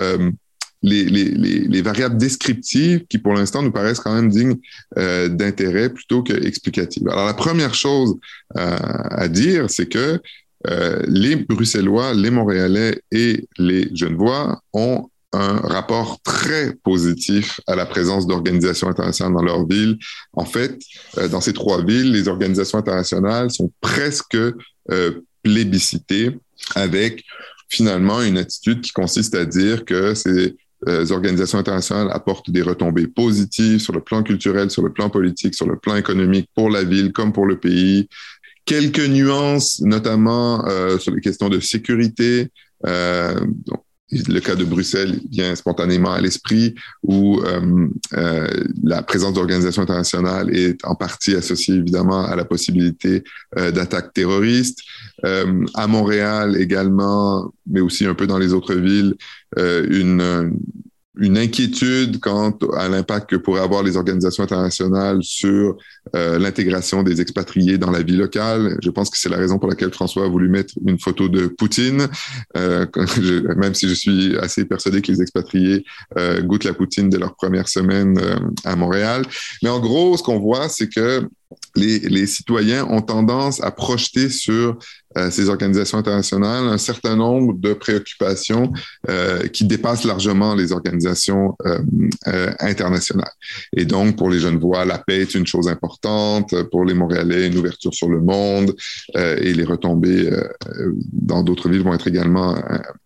euh, les, les, les, variables descriptives qui, pour l'instant, nous paraissent quand même dignes d'intérêt plutôt que explicatives. Alors, la première chose à dire, c'est que les Bruxellois, les Montréalais et les Genevois ont un rapport très positif à la présence d'organisations internationales dans leur ville. En fait, euh, dans ces trois villes, les organisations internationales sont presque euh, plébiscitées avec finalement une attitude qui consiste à dire que ces euh, organisations internationales apportent des retombées positives sur le plan culturel, sur le plan politique, sur le plan économique pour la ville comme pour le pays. Quelques nuances, notamment euh, sur les questions de sécurité. Euh, le cas de Bruxelles vient spontanément à l'esprit, où euh, euh, la présence d'organisations internationales est en partie associée évidemment à la possibilité euh, d'attaques terroristes. Euh, à Montréal également, mais aussi un peu dans les autres villes, euh, une, une inquiétude quant à l'impact que pourraient avoir les organisations internationales sur euh, l'intégration des expatriés dans la vie locale. Je pense que c'est la raison pour laquelle François a voulu mettre une photo de Poutine, euh, même si je suis assez persuadé que les expatriés euh, goûtent la Poutine dès leur première semaine à Montréal. Mais en gros, ce qu'on voit, c'est que les, les, citoyens ont tendance à projeter sur euh, ces organisations internationales un certain nombre de préoccupations euh, qui dépassent largement les organisations euh, euh internationales. Et donc, pour les jeunes voix, la paix est une chose importante. Pour les Montréalais, une ouverture sur le monde euh, et les retombées dans d'autres villes vont être également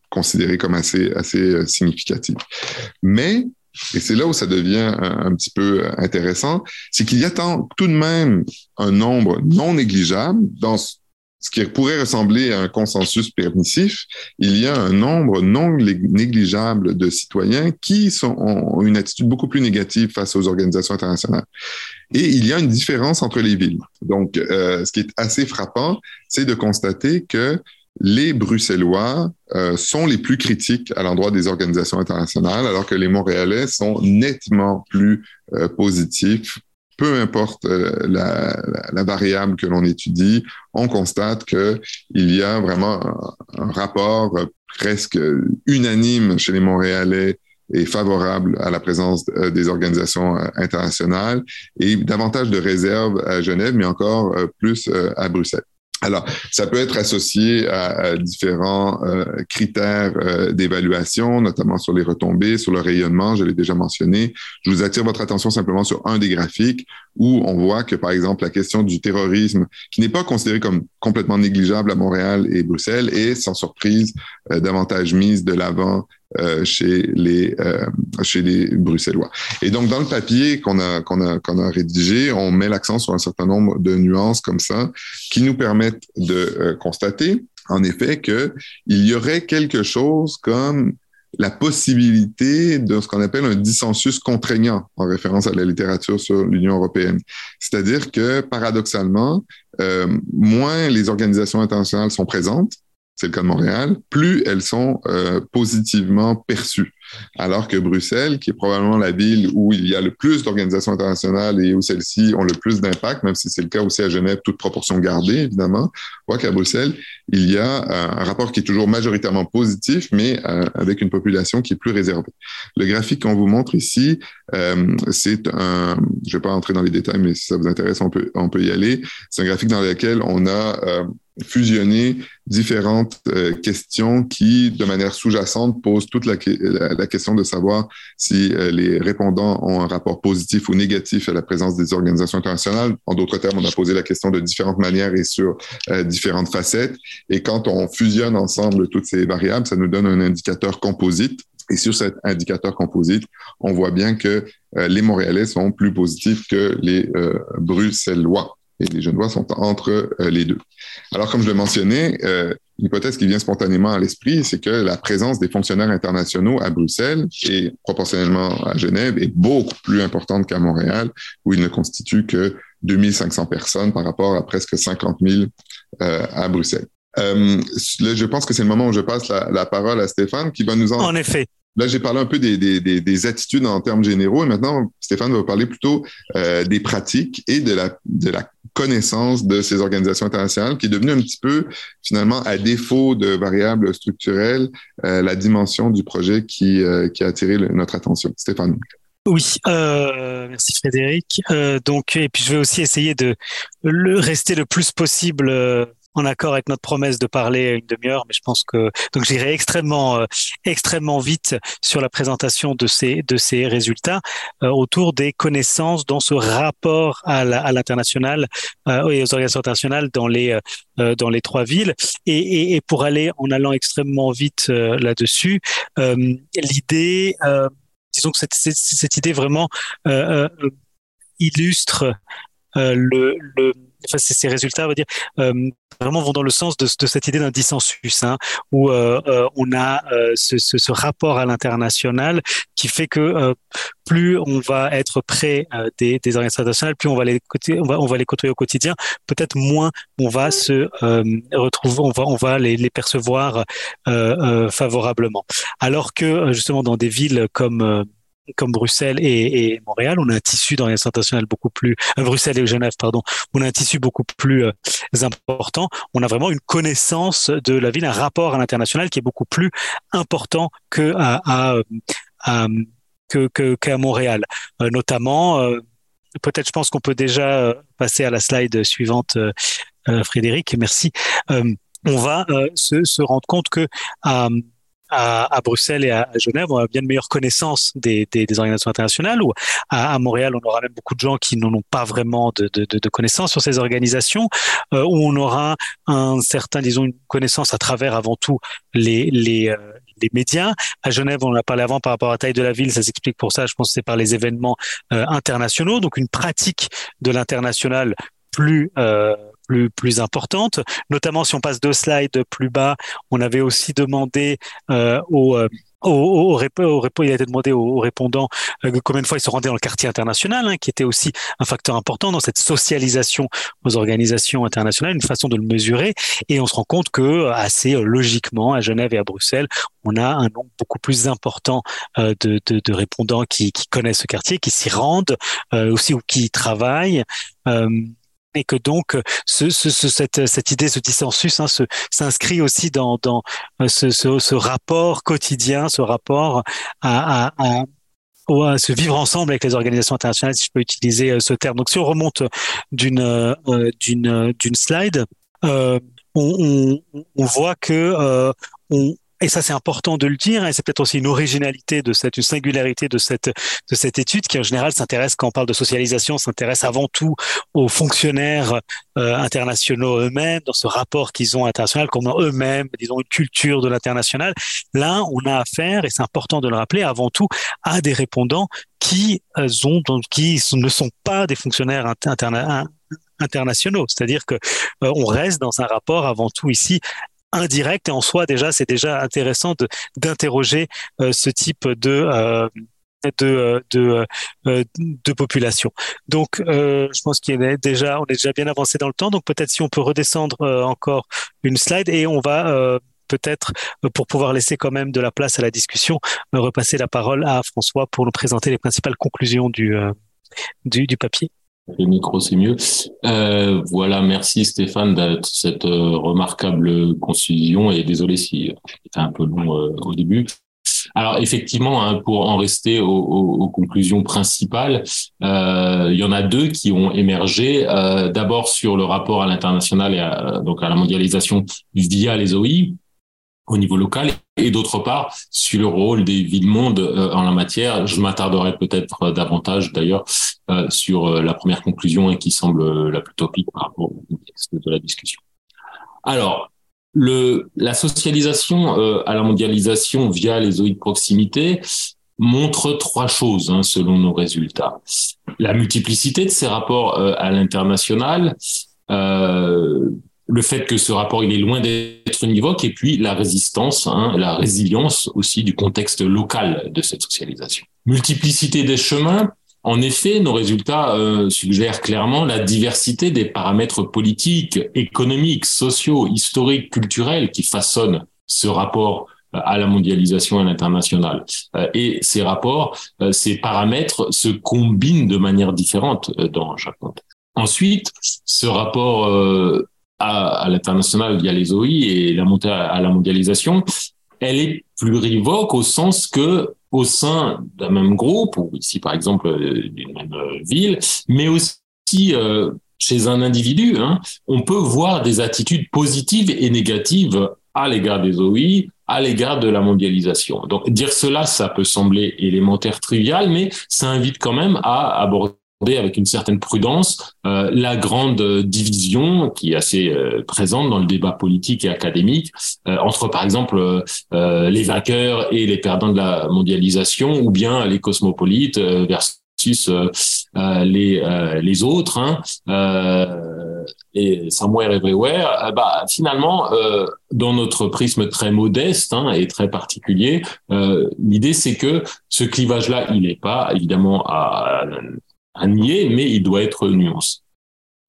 considérées comme assez, assez significatives. Mais et c'est là où ça devient un, petit peu intéressant, c'est qu'il y a tout de même un nombre non négligeable dans ce qui pourrait ressembler à un consensus permissif, il y a un nombre non négligeable de citoyens qui ont une attitude beaucoup plus négative face aux organisations internationales. Et il y a une différence entre les villes. Donc, euh, ce qui est assez frappant, c'est de constater que les Bruxellois euh, sont les plus critiques à l'endroit des organisations internationales, alors que les Montréalais sont nettement plus euh, positifs. Peu importe euh, la, la, variable que l'on étudie, on constate que il y a vraiment un, un, rapport presque unanime chez les Montréalais et favorable à la présence des organisations internationales et davantage de réserves à Genève, mais encore plus à Bruxelles. Alors, ça peut être associé à, différents euh, critères euh, d'évaluation, notamment sur les retombées, sur le rayonnement, je l'ai déjà mentionné. Je vous attire votre attention simplement sur un des graphiques où on voit que, par exemple, la question du terrorisme, qui n'est pas considéré comme complètement négligeable à Montréal et Bruxelles, est sans surprise euh, davantage mise de l'avant euh, chez les euh, chez les Bruxellois. Et donc dans le papier qu'on a qu'on a qu'on a rédigé, on met l'accent sur un certain nombre de nuances comme ça qui nous permettent de euh, constater en effet que il y aurait quelque chose comme la possibilité de ce qu'on appelle un dissensus contraignant en référence à la littérature sur l'Union européenne. C'est-à-dire que paradoxalement, euh, moins les organisations internationales sont présentes, c'est le cas de Montréal, plus elles sont euh, positivement perçues. Alors que Bruxelles, qui est probablement la ville où il y a le plus d'organisations internationales et où celles-ci ont le plus d'impact, même si c'est le cas aussi à Genève, toute proportion gardée, évidemment, voit qu'à Bruxelles, il y a euh, un rapport qui est toujours majoritairement positif, mais euh, avec une population qui est plus réservée. Le graphique qu'on vous montre ici, euh, c'est un, je vais pas entrer dans les détails, mais si ça vous intéresse, on peut, on peut y aller. C'est un graphique dans lequel on a euh, fusionner différentes euh, questions qui, de manière sous-jacente, posent toute la, la, question de savoir si euh, les répondants ont un rapport positif ou négatif à la présence des organisations internationales. En d'autres termes, on a posé la question de différentes manières et sur euh, différentes facettes. Et quand on fusionne ensemble toutes ces variables, ça nous donne un indicateur composite. Et sur cet indicateur composite, on voit bien que les Montréalais sont plus positifs que les Bruxellois et les Genevois sont entre euh, les deux. Alors, comme je le mentionnais, euh, l'hypothèse qui vient spontanément à l'esprit, c'est que la présence des fonctionnaires internationaux à Bruxelles et proportionnellement à Genève est beaucoup plus importante qu'à Montréal, où il ne constitue que 2500 personnes par rapport à presque 50 000 euh, à Bruxelles. Euh, je pense que c'est le moment où je passe la, la, parole à Stéphane qui va nous en... En effet. Là, j'ai parlé un peu des, des, des, des, attitudes en termes généraux et maintenant, Stéphane va parler plutôt euh, des pratiques et de la, connaissance de ces organisations internationales qui est devenue un petit peu, finalement, à défaut de variables structurelles, euh, la dimension du projet qui, euh, a attiré notre attention. Stéphane. Oui, merci Frédéric. Donc, et puis je vais aussi essayer de rester le plus possible en accord avec notre promesse de parler une demi-heure, mais je pense que donc j'irai extrêmement euh, extrêmement vite sur la présentation de ces de ces résultats euh, autour des connaissances dans ce rapport à l'international euh, et aux organisations internationales dans les euh, dans les trois villes. Et, et, et, pour aller en allant extrêmement vite là-dessus, l'idée disons que cette, cette, cette idée vraiment illustre le, le enfin, ces résultats, on va dire, vraiment vont dans le sens de, de cette idée d'un dissensus, hein, où on a ce, ce, ce, rapport à l'international qui fait que plus on va être près des, des organisations internationales, plus on va les on va, on va les côtoyer au quotidien, peut-être moins on va se retrouver, on va on va les, les percevoir favorablement. Alors que justement dans des villes comme comme Bruxelles et, Montréal, on a un tissu dans les internationales beaucoup plus euh, Bruxelles et Genève, pardon, on a un tissu beaucoup plus euh, important. On a vraiment une connaissance de la ville, un rapport à l'international qui est beaucoup plus important que à, à, à que qu'à Montréal, euh, notamment. Peut-être, je pense qu'on peut déjà passer à la slide suivante, Frédéric. Merci. on va se, rendre compte que à, à, Bruxelles et à, Genève, on a bien de meilleures connaissances des, des, des organisations internationales. Ou à, à, Montréal, on aura même beaucoup de gens qui n'en ont pas vraiment de, de, de, connaissances sur ces organisations. Euh, où on aura un certain, disons, une connaissance à travers avant tout les les, euh, les médias. À Genève, on en a parlé avant par rapport à la taille de la ville, ça s'explique pour ça. Je pense que c'est par les événements euh, internationaux, donc une pratique de l'international plus euh, plus, importante. Notamment, si on passe deux slides plus bas, on avait aussi demandé euh, aux euh, au, au, il a été demandé aux, répondants euh, combien de fois ils se rendaient dans le quartier international, hein, qui était aussi un facteur important dans cette socialisation aux organisations internationales, une façon de le mesurer. Et on se rend compte que assez logiquement, à Genève et à Bruxelles, on a un nombre beaucoup plus important de, de, répondants qui, connaissent ce quartier, qui s'y rendent, aussi ou qui y travaillent et que donc ce, ce, cette, cette, idée, ce dissensus, hein, s'inscrit aussi dans, dans euh, ce, ce, rapport quotidien, ce rapport à, à, à à se vivre ensemble avec les organisations internationales, si je peux utiliser euh, ce terme. Donc, si on remonte euh, d'une slide, euh, on, on, on, voit que euh, on, et ça c'est important de le dire, et c'est peut-être aussi une originalité de cette, une singularité de cette, de cette étude qui en général s'intéresse, quand on parle de socialisation, s'intéresse avant tout aux fonctionnaires euh, internationaux eux-mêmes, dans ce rapport qu'ils ont international, comment eux-mêmes, disons, une culture de l'international. Là, on a affaire, et c'est important de le rappeler, avant tout, à des répondants qui euh, ont, qui ne sont pas des fonctionnaires internationaux, c'est-à-dire que euh, on reste dans un rapport avant tout ici indirect et en soi déjà c'est déjà intéressant d'interroger euh, ce type de euh, de de, euh, de population. Donc je pense qu'il est déjà on est déjà bien avancé dans le temps donc peut-être si on peut redescendre encore une slide et on va peut-être pour pouvoir laisser quand même de la place à la discussion repasser la parole à François pour nous présenter les principales conclusions du, du papier. Le micro, c'est mieux. Euh, voilà, merci Stéphane de cette euh, remarquable concision et désolé si c'était un peu long euh, au début. Alors effectivement, hein, pour en rester aux, conclusions principales, il y en a deux qui ont émergé. D'abord sur le rapport à l'international et donc à la mondialisation via les OI au niveau local et d'autre part sur le rôle des villes-mondes euh, en la matière. Je m'attarderai peut-être euh, davantage d'ailleurs euh, sur la première conclusion qui semble la plus topique par rapport au contexte de la discussion. Alors, la socialisation à la mondialisation via les OI de proximité montre trois choses hein, selon nos résultats. La multiplicité de ces rapports à l'international, le fait que ce rapport il est loin d'être univoque et puis la résistance, hein, la résilience aussi du contexte local de cette socialisation. Multiplicité des chemins. En effet, nos résultats euh, suggèrent clairement la diversité des paramètres politiques, économiques, sociaux, historiques, culturels qui façonnent ce rapport euh, à la mondialisation et à l'international. Euh, et ces rapports, ces paramètres se combinent de manière différente dans chaque contexte. Ensuite, ce rapport à, l'international via les OI et la montée à, la mondialisation, elle est plurivoque au sens que au sein d'un même groupe, ou ici par exemple euh, d'une même euh, ville, mais aussi euh, chez un individu, hein, on peut voir des attitudes positives et négatives à l'égard des OI, à l'égard de la mondialisation. Donc dire cela, ça peut sembler élémentaire, trivial, mais ça invite quand même à aborder avec une certaine prudence euh, la grande division qui est assez euh, présente dans le débat politique et académique euh, entre par exemple les vainqueurs et les perdants de la mondialisation ou bien les cosmopolites versus les les autres hein. et somewhere everywhere, bah finalement dans notre prisme très modeste hein, et très particulier, l'idée c'est que ce clivage-là, il n'est pas évidemment à, à nier, mais il doit être nuancé.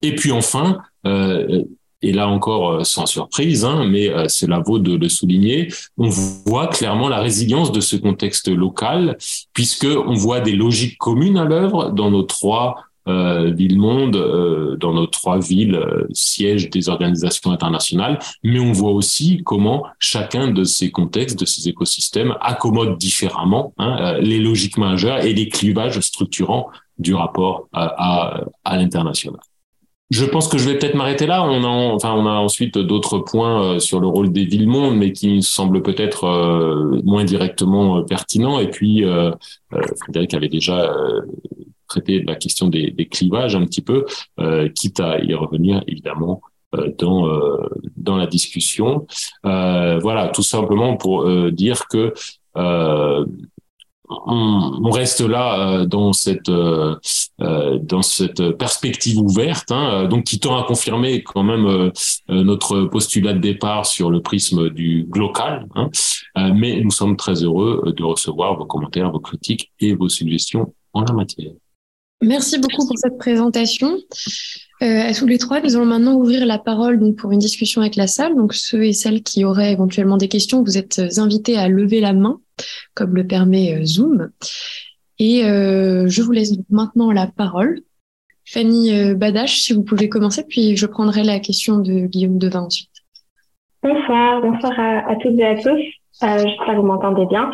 Et puis enfin, euh, et là encore euh, sans surprise, hein, mais euh, c'est la vaut de le souligner, on voit clairement la résilience de ce contexte local, puisque on voit des logiques communes à l'œuvre dans nos trois euh, villes-monde, euh, dans nos trois villes sièges des organisations internationales, mais on voit aussi comment chacun de ces contextes, de ces écosystèmes accommode différemment hein, les logiques majeures et les clivages structurants du rapport à, l'international. Je pense que je vais peut-être m'arrêter là. On a, ensuite d'autres points euh, sur le rôle des villes-mondes, mais qui semblent peut-être euh, moins directement euh, pertinents. Et puis, Frédéric avait déjà traité la question des, clivages un petit peu, quitte à y revenir évidemment dans la discussion. voilà, tout simplement pour dire que on, reste là euh, dans cette euh, euh, dans cette perspective ouverte, hein, donc qui tend à confirmer quand même notre postulat de départ sur le prisme du local. Hein, mais nous sommes très heureux de recevoir vos commentaires, vos critiques et vos suggestions en la matière. Merci beaucoup pour cette présentation. À tous les trois, nous allons maintenant ouvrir la parole pour une discussion avec la salle. Donc ceux et celles qui auraient éventuellement des questions, vous êtes invités à lever la main, comme le permet euh, Zoom. Et euh, je vous laisse maintenant la parole. Fanny euh, Badache, si vous pouvez commencer, puis je prendrai la question de Guillaume Devin ensuite. Bonsoir, bonsoir à, toutes et à tous. Euh, J'espère que vous m'entendez bien.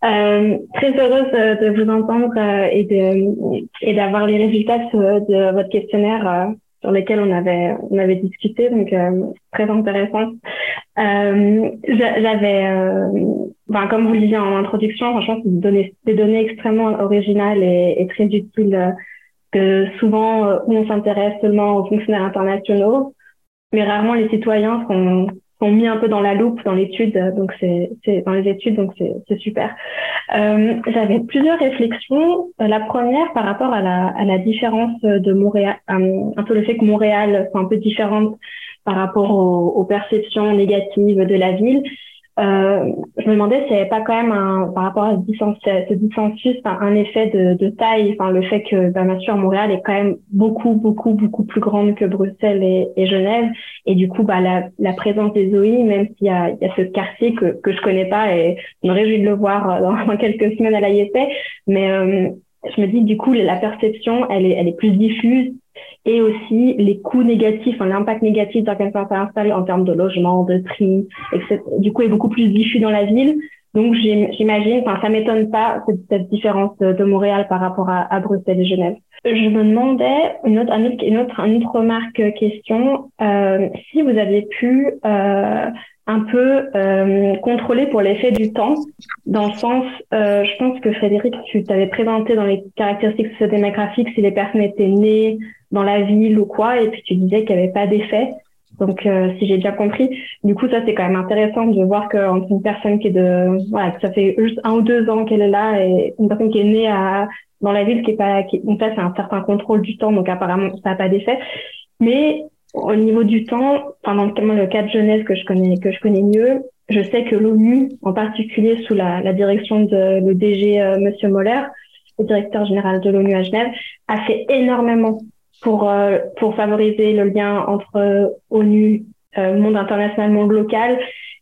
Très heureuse de vous entendre et d'avoir les résultats de votre questionnaire sur lesquels on avait discuté donc très intéressant. J'avais enfin, comme vous le disiez en introduction franchement c'est des données extrêmement originales et, très utiles que souvent on s'intéresse seulement aux fonctionnaires internationaux mais rarement les citoyens sont sont mis un peu dans la loupe dans l'étude, donc c'est dans les études, donc c'est super. Euh, J'avais plusieurs réflexions. La première par rapport à la, à la différence de Montréal, euh, un peu le fait que Montréal soit un peu différente par rapport aux, aux perceptions négatives de la ville. Euh, je me demandais s'il n'y avait pas quand même un, par rapport à ce dissensus, un effet de, de, taille, enfin le fait que bah, bien sûr Montréal est quand même beaucoup beaucoup beaucoup plus grande que Bruxelles et, Genève, et du coup bah la, la présence des OI, même s'il y a, il y a ce quartier que que je connais pas et je me réjouis de le voir euh, dans, quelques semaines à l'ISP, mais euh, je me dis du coup la perception elle est elle est plus diffuse et aussi les coûts négatifs, l'impact négatif d'organisation internationale en termes de logement, de prix, etc. Du coup, est beaucoup plus diffus dans la ville. Donc, j'imagine, enfin, ça m'étonne pas cette, différence de, Montréal par rapport à, Bruxelles et Genève. Je me demandais une autre, une autre, une autre, remarque euh, question, euh, si vous aviez pu euh, un peu euh, contrôler pour l'effet du temps, dans le sens, euh, je pense que Frédéric, tu t'avais présenté dans les caractéristiques démographiques si les personnes étaient nées dans la ville ou quoi, et puis tu disais qu'il n'y avait pas d'effet. Donc, euh, si j'ai bien compris, du coup, ça c'est quand même intéressant de voir qu'entre une personne qui est de, voilà, que ça fait juste un ou deux ans qu'elle est là et une personne qui est née à, dans la ville qui est pas, qui, donc ça c'est un certain contrôle du temps, donc apparemment ça n'a pas d'effet. Mais au niveau du temps, pendant le cas de Genève que je connais, que je connais mieux, je sais que l'ONU, en particulier sous la, la direction de le DG euh, Monsieur Moller, le directeur général de l'ONU à Genève, a fait énormément pour, euh, pour favoriser le lien entre euh, ONU, euh, monde international, monde local.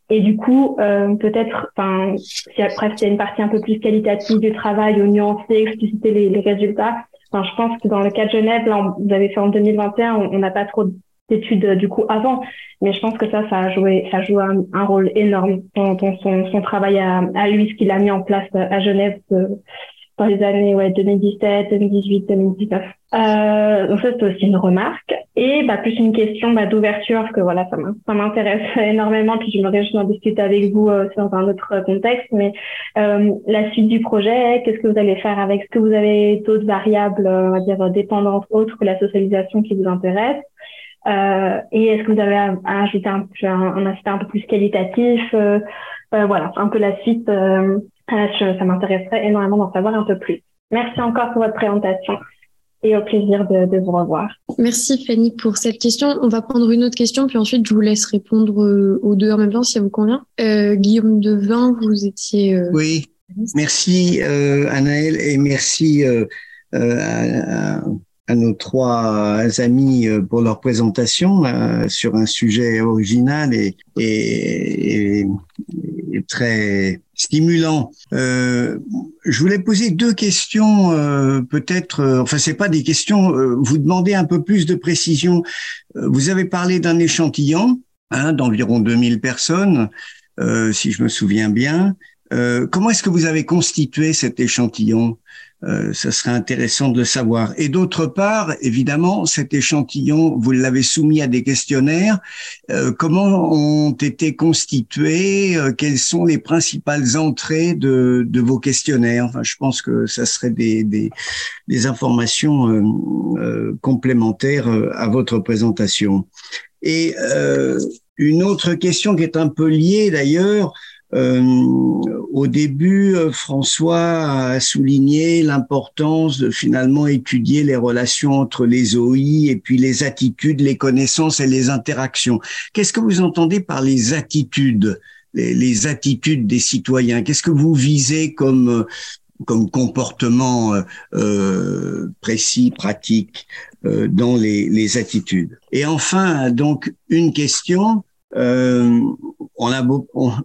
Et du coup, peut-être, enfin, si après c'est une partie un peu plus qualitative du travail, au nuancer, expliciter les, les résultats. Enfin, je pense que dans le cas de Genève, là, vous avez fait en 2021, on n'a pas trop d'études du coup avant, mais je pense que ça, ça a joué, ça joue un, un rôle énorme dans, dans son, son, travail à, à lui, ce qu'il a mis en place à Genève dans les années ouais, 2017, 2018, 2019. Euh, donc ça c'est aussi une remarque. Et bah, plus une question bah, d'ouverture parce que voilà ça m'intéresse énormément puis je me réjouis d'en discuter avec vous euh, dans un autre contexte. Mais euh, la suite du projet qu'est-ce que vous allez faire avec? Ce que vous avez d'autres variables on va dire dépendantes autres que la socialisation qui vous intéresse? Euh, et est-ce que vous avez à, ajouter un, un, aspect un peu plus qualitatif euh, euh, voilà un peu la suite ça m'intéresserait énormément d'en savoir un peu plus merci encore pour votre présentation et au plaisir de, de, vous revoir. Merci Fanny pour cette question. On va prendre une autre question, puis ensuite je vous laisse répondre euh, aux deux en même temps si ça vous convient. Euh, Guillaume Devin, vous étiez... Euh... Oui, merci euh, Anaël et merci euh, à, à, nos trois amis pour leur présentation sur un sujet original et, et, et très stimulant. Euh, je voulais poser deux questions, euh, peut-être. Euh, enfin, c'est pas des questions. Euh, vous demandez un peu plus de précision. Vous avez parlé d'un échantillon hein, d'environ 2000 personnes, si je me souviens bien. comment est-ce que vous avez constitué cet échantillon? Euh, ça serait intéressant de le savoir. Et d'autre part, évidemment, cet échantillon, vous l'avez soumis à des questionnaires. Euh, comment ont été constitués euh, Quelles sont les principales entrées de, de, vos questionnaires? Enfin, je pense que ça serait des, des, des informations euh, complémentaires à votre présentation. Et une autre question qui est un peu liée d'ailleurs, euh, au début, euh, François a souligné l'importance de finalement étudier les relations entre les OI et puis les attitudes, les connaissances et les interactions. Qu'est-ce que vous entendez par les attitudes, les, les attitudes des citoyens? Qu'est-ce que vous visez comme comme comportement euh, euh précis, pratique euh, dans les, les, attitudes? Et enfin, donc une question euh, on a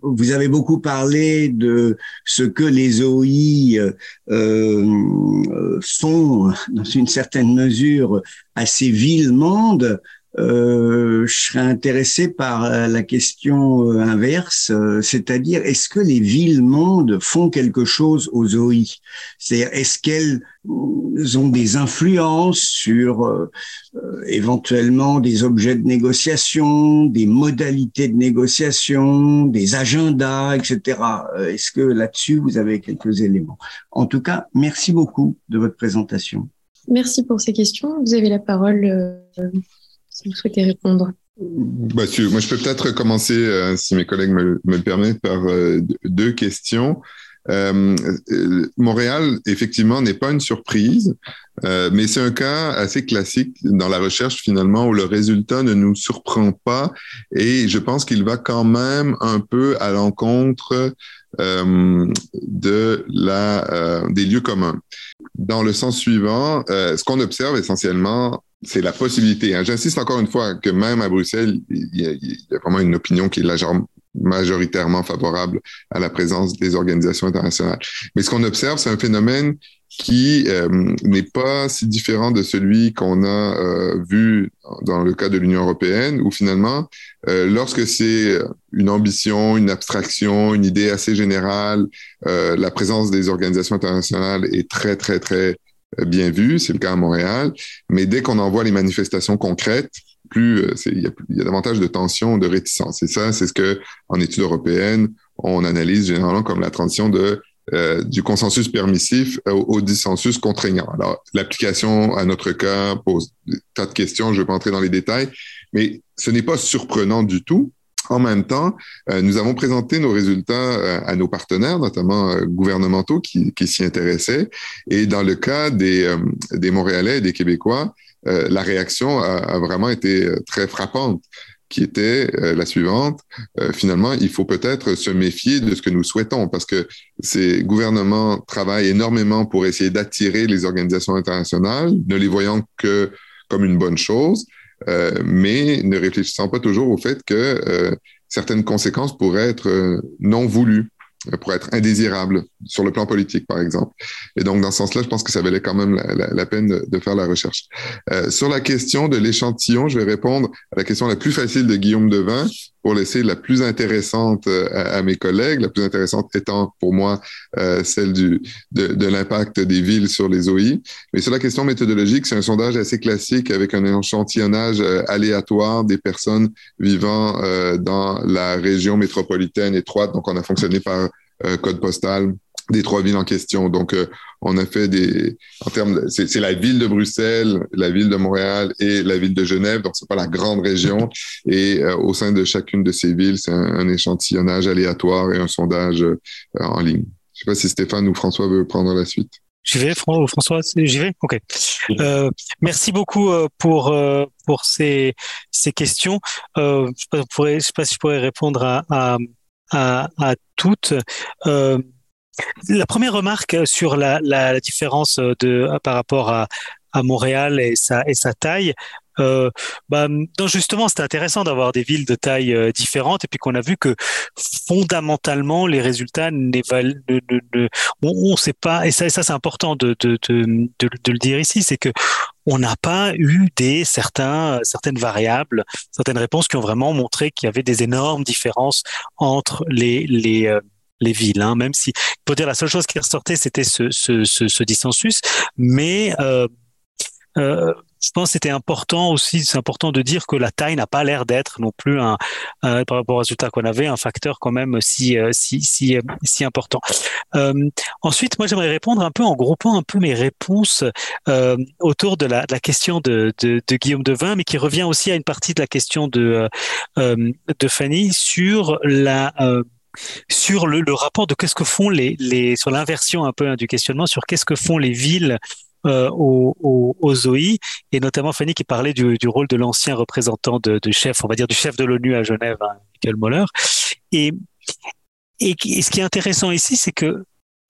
vous avez beaucoup parlé de ce que les OI euh, font dans une certaine mesure villes mondes euh, je serais intéressé par euh, la question euh, inverse, c'est-à-dire est-ce que les villes-mondes font quelque chose aux OI C'est-à-dire est-ce qu'elles ont des influences sur éventuellement des objets de négociation, des modalités de négociation, des agendas, etc. Est-ce que là-dessus vous avez quelques éléments? En tout cas, merci beaucoup de votre présentation. Merci pour ces questions. Vous avez la parole si vous souhaitez répondre. Bah, moi, je peux peut-être commencer, euh, si mes collègues me, le permettent, par euh, deux questions. Euh, Montréal, effectivement, n'est pas une surprise, mais c'est un cas assez classique dans la recherche, finalement, où le résultat ne nous surprend pas et je pense qu'il va quand même un peu à l'encontre de la, des lieux communs. Dans le sens suivant, ce qu'on observe essentiellement, c'est la possibilité. Hein. J'insiste encore une fois que même à Bruxelles, il y, a, il y a vraiment une opinion qui est majoritairement favorable à la présence des organisations internationales. Mais ce qu'on observe, c'est un phénomène qui euh, n'est pas si différent de celui qu'on a euh, vu dans le cas de l'Union européenne, où finalement, euh, lorsque c'est une ambition, une abstraction, une idée assez générale, euh, la présence des organisations internationales est très, très, très bien vu, c'est le cas à Montréal, mais dès qu'on envoie les manifestations concrètes, plus euh, il y, a, y a davantage de tension, de réticence. Et ça, c'est ce que en études européennes, on analyse généralement comme la transition de euh, du consensus permissif au, dissensus contraignant. Alors, l'application à notre cas pose des tas de questions, je ne vais pas entrer dans les détails, mais ce n'est pas surprenant du tout en même temps, euh, nous avons présenté nos résultats à nos partenaires, notamment gouvernementaux, qui, qui s'y intéressaient. Et dans le cas des, des Montréalais et des Québécois, la réaction a, vraiment été très frappante qui était la suivante. finalement, il faut peut-être se méfier de ce que nous souhaitons parce que ces gouvernements travaillent énormément pour essayer d'attirer les organisations internationales, ne les voyant que comme une bonne chose. Euh, mais ne réfléchissant pas toujours au fait que euh, certaines conséquences pourraient être euh, non voulues pour être indésirables sur le plan politique, par exemple. Et donc, dans ce sens-là, je pense que ça valait quand même la peine de, de, faire la recherche. Euh, sur la question de l'échantillon, je vais répondre à la question la plus facile de Guillaume Devin pour laisser la plus intéressante à, à mes collègues, la plus intéressante étant pour moi euh, celle du, de, de l'impact des villes sur les OI. Mais sur la question méthodologique, c'est un sondage assez classique avec un échantillonnage euh, aléatoire des personnes vivant dans la région métropolitaine étroite. Donc, on a fonctionné par euh, code postal des trois villes en question. Donc, euh, on a fait des, en termes, c'est la ville de Bruxelles, la ville de Montréal et la ville de Genève. Donc, c'est pas la grande région. Et euh, au sein de chacune de ces villes, c'est un, un, échantillonnage aléatoire et un sondage en ligne. Je sais pas si Stéphane ou François veut prendre la suite. J'y vais, François, j'y vais? Ok. Euh, merci beaucoup euh, pour euh, pour ces ces questions. Euh, je ne sais, pas si je pourrais répondre à à, à, à toutes. Euh, la première remarque sur la, différence de par rapport à, Montréal et sa taille, euh, bah, donc justement, c'était intéressant d'avoir des villes de taille euh, différentes et puis qu'on a vu que fondamentalement les résultats ne, ne, on, ne sait pas et ça, c'est important de, le dire ici, c'est que on n'a pas eu des certaines variables, certaines réponses qui ont vraiment montré qu'il y avait des énormes différences entre les euh, les villes, hein, même si, pour dire la seule chose qui ressortait, c'était ce, ce, dissensus, mais euh, euh, je pense que c'était important aussi, c'est important de dire que la taille n'a pas l'air d'être non plus un, par rapport au résultat qu'on avait, un facteur quand même si euh, si si important. Ensuite, moi j'aimerais répondre un peu en groupant un peu mes réponses autour de la, question de, Guillaume Devin, mais qui revient aussi à une partie de la question de Fanny sur la sur le, rapport de qu'est-ce que font les, sur l'inversion un peu hein, du questionnement sur qu'est-ce que font les villes euh, au, au, aux OI, et notamment Fanny qui parlait du, rôle de l'ancien représentant de, chef, on va dire du chef de l'ONU à Genève, hein, Michael Moller. Et, et, ce qui est intéressant ici, c'est que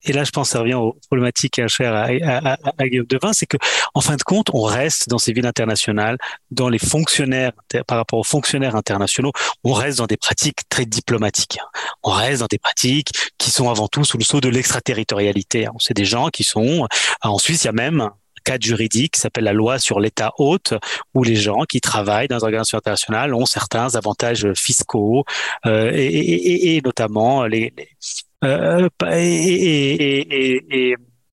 et là je pense ça revient aux problématiques chères à, à, à, Guillaume Devin, c'est que en fin de compte, on reste dans ces villes internationales, dans les fonctionnaires, par rapport aux fonctionnaires internationaux, on reste dans des pratiques très diplomatiques. Hein. On reste dans des pratiques qui sont avant tout sous le sceau de l'extraterritorialité. Hein. C'est des gens qui sont, en Suisse, il y a même cadre juridique qui s'appelle la loi sur l'État hôte, où les gens qui travaillent dans les organisations internationales ont certains avantages fiscaux euh, et, et, et, notamment les, les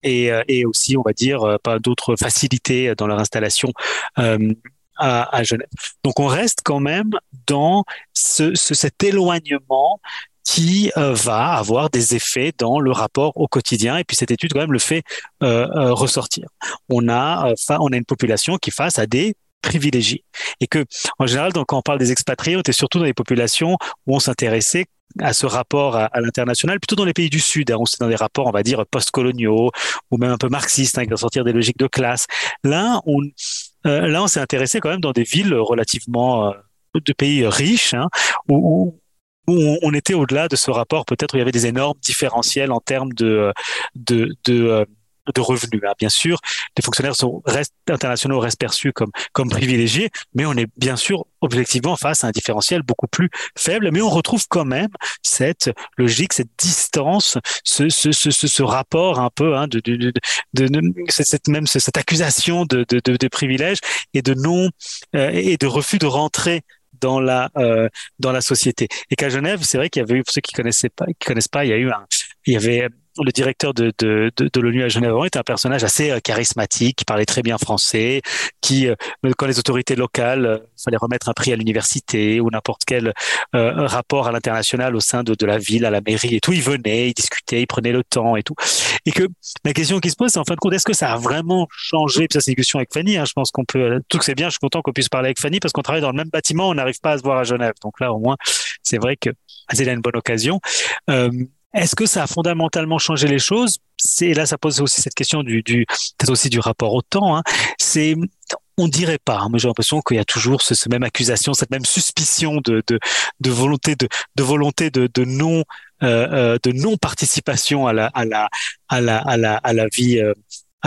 et, aussi, on va dire, euh, pas d'autres facilités dans leur installation. Euh, à, Genève. Donc on reste quand même dans ce, ce cet éloignement qui euh, va avoir des effets dans le rapport au quotidien. Et puis cette étude quand même le fait ressortir. On a, on a une population qui face à des privilégiés et que en général donc quand on parle des expatriés on était surtout dans les populations où on s'intéressait à ce rapport à, l'international, plutôt dans les pays du Sud, hein, où c'est dans des rapports, on va dire, post-coloniaux, ou même un peu marxistes, hein, qui vont sortir des logiques de classe. Là, on, là, on s'est intéressé quand même dans des villes relativement de pays riches, hein, où, où on, était au-delà de ce rapport, peut-être où il y avait des énormes différentiels en termes de, de, de, euh, de revenus. Hein. Bien sûr, les fonctionnaires sont, restent, internationaux restent perçus comme, comme privilégiés, mais on est bien sûr objectivement face à un différentiel beaucoup plus faible, mais on retrouve quand même cette logique, cette distance, ce, ce, ce, ce rapport un peu hein, de, de, de, de, cette même cette accusation de, de, de, privilèges et de non euh, et de refus de rentrer dans la euh, dans la société. Et qu'à Genève, c'est vrai qu'il y avait eu pour ceux qui connaissaient pas, qui connaissent pas, il y a eu un, il y avait le directeur de, de, de, de l'ONU à Genève était un personnage assez euh, charismatique, qui parlait très bien français, qui, euh, quand les autorités locales, euh, fallait remettre un prix à l'université ou n'importe quel rapport à l'international au sein de, de la ville, à la mairie et tout, il venait, il discutait, il prenait le temps et tout. Et que la question qui se pose, c'est en fin de compte, est-ce que ça a vraiment changé? Puis ça, c'est une question avec Fanny. Hein, je pense qu'on peut, tout que c'est bien. Je suis content qu'on puisse parler avec Fanny parce qu'on travaille dans le même bâtiment, on n'arrive pas à se voir à Genève. Donc là, au moins, c'est vrai que c'est une bonne occasion. Est-ce que ça a fondamentalement changé les choses? C'est là, ça pose aussi cette question du, du peut-être aussi du rapport au temps. Hein. C'est on dirait pas, hein, mais j'ai l'impression qu'il y a toujours ce, ce, même accusation, cette même suspicion de, de, de volonté de, de volonté de, de non euh, euh de non participation à la à la à la à la, à la vie euh,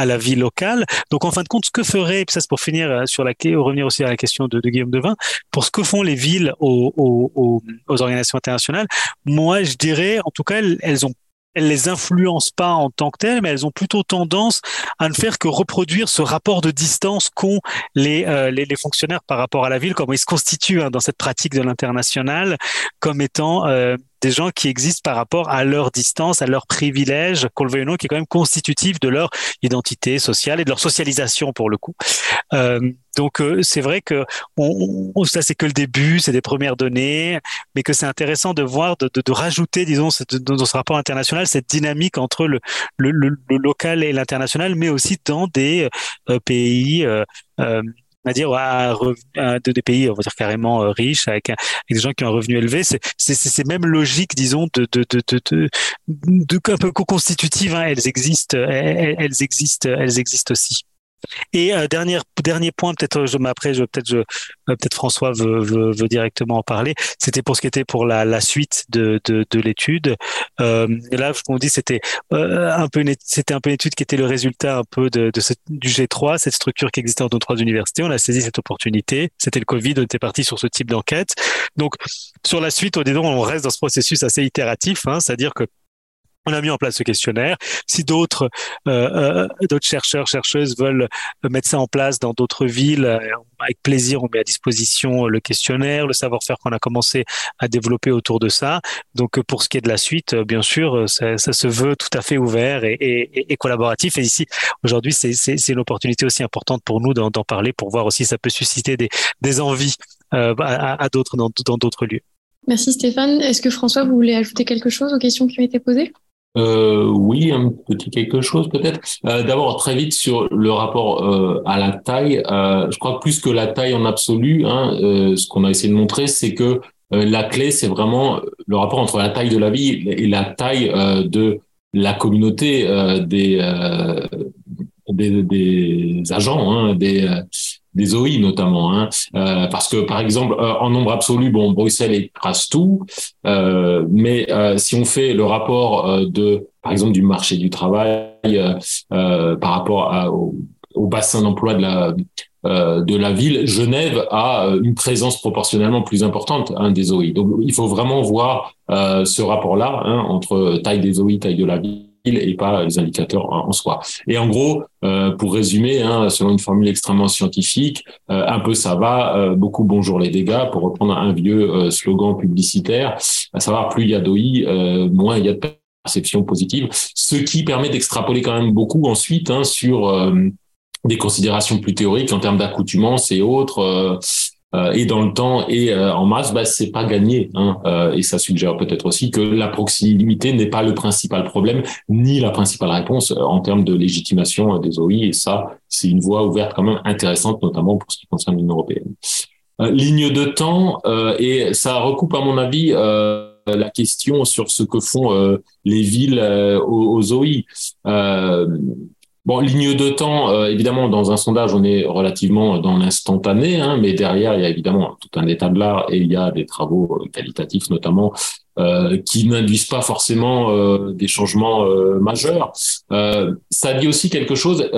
à la vie locale. Donc en fin de compte, ce que ferait, ça c'est pour finir euh, sur la revenir aussi à la question de, de Guillaume Devin, pour ce que font les villes aux, aux, aux, organisations internationales, moi je dirais, en tout cas, elles, elles ont elles les influencent pas en tant que telles, mais elles ont plutôt tendance à ne faire que reproduire ce rapport de distance qu'ont les, euh, les, les, fonctionnaires par rapport à la ville, comment ils se constituent hein, dans cette pratique de l'international, comme étant euh, des gens qui existent par rapport à leur distance, à leur privilège, qu'on le veuille ou non, qui est quand même constitutif de leur identité sociale et de leur socialisation pour le coup. Euh, donc euh, c'est vrai que ça c'est que le début, c'est des premières données, mais que c'est intéressant de voir, de, rajouter, disons, dans ce rapport international, cette dynamique entre le local et l'international, mais aussi dans des euh, pays euh à dire à, de des pays on va dire carrément euh, riches avec, des gens qui ont un revenu élevé c'est c'est ces mêmes logiques disons de de de de, de, de un peu co-constitutives hein, elles existent elles, elles existent elles existent aussi et euh, dernier dernier point, peut-être je après euh, peut-être François veut, veut, directement en parler. C'était pour ce qui était pour la, suite de de, de l'étude. Euh, là, me dis c'était euh, un peu c'était un peu une étude qui était le résultat un peu de, de du G3, cette structure qui existait nos trois universités. On a saisi cette opportunité. C'était le Covid, on était parti sur ce type d'enquête. Donc sur la suite, au on reste dans ce processus assez itératif, hein, c'est-à-dire que on a mis en place ce questionnaire. Si d'autres euh, euh, d'autres chercheurs chercheuses veulent mettre ça en place dans d'autres villes, euh, avec plaisir, on met à disposition le questionnaire, le savoir-faire qu'on a commencé à développer autour de ça. Donc pour ce qui est de la suite, bien sûr, ça, se veut tout à fait ouvert et, collaboratif. Et ici, aujourd'hui, c'est une opportunité aussi importante pour nous d'en parler, pour voir aussi si ça peut susciter des, envies à, à d'autres dans d'autres lieux. Merci Stéphane. Est-ce que François, vous voulez ajouter quelque chose aux questions qui ont été posées? Euh, oui, un petit quelque chose peut-être. Euh, D'abord, très vite sur le rapport euh, à la taille. Euh, je crois que plus que la taille en absolu, hein, euh, ce qu'on a essayé de montrer, c'est que euh, la clé, c'est vraiment le rapport entre la taille de la vie et la taille de la communauté des, des, des, agents, hein, des des OI notamment, hein, euh, parce que par exemple euh, en nombre absolu, bon Bruxelles écrase tout, euh, mais si on fait le rapport de par exemple du marché du travail par rapport à, au, bassin d'emploi de la de la ville, Genève a une présence proportionnellement plus importante hein, des OI. Donc il faut vraiment voir ce rapport-là hein, entre taille des OI, taille de la ville et pas les indicateurs en soi. Et en gros, euh, pour résumer, hein, selon une formule extrêmement scientifique, euh, un peu ça va, euh, beaucoup bonjour les dégâts, pour reprendre un vieux slogan publicitaire, à savoir plus il y a d'OI, moins il y a de perception positive, ce qui permet d'extrapoler quand même beaucoup ensuite hein, sur des considérations plus théoriques en termes d'accoutumance et autres. Euh, et dans le temps et euh, en masse, bah, c'est pas gagné. Hein. Euh, et ça suggère peut-être aussi que la proximité n'est pas le principal problème ni la principale réponse en termes de légitimation des OI. Et ça, c'est une voie ouverte quand même intéressante, notamment pour ce qui concerne l'Union européenne. ligne de temps et ça recoupe à mon avis la question sur ce que font les villes aux OI. Bon, ligne de temps, euh, évidemment, dans un sondage, on est relativement dans l'instantané, hein, mais derrière, il y a évidemment tout un état de l'art et il y a des travaux euh, qualitatifs, notamment, euh, qui n'induisent pas forcément des changements majeurs. ça dit aussi quelque chose.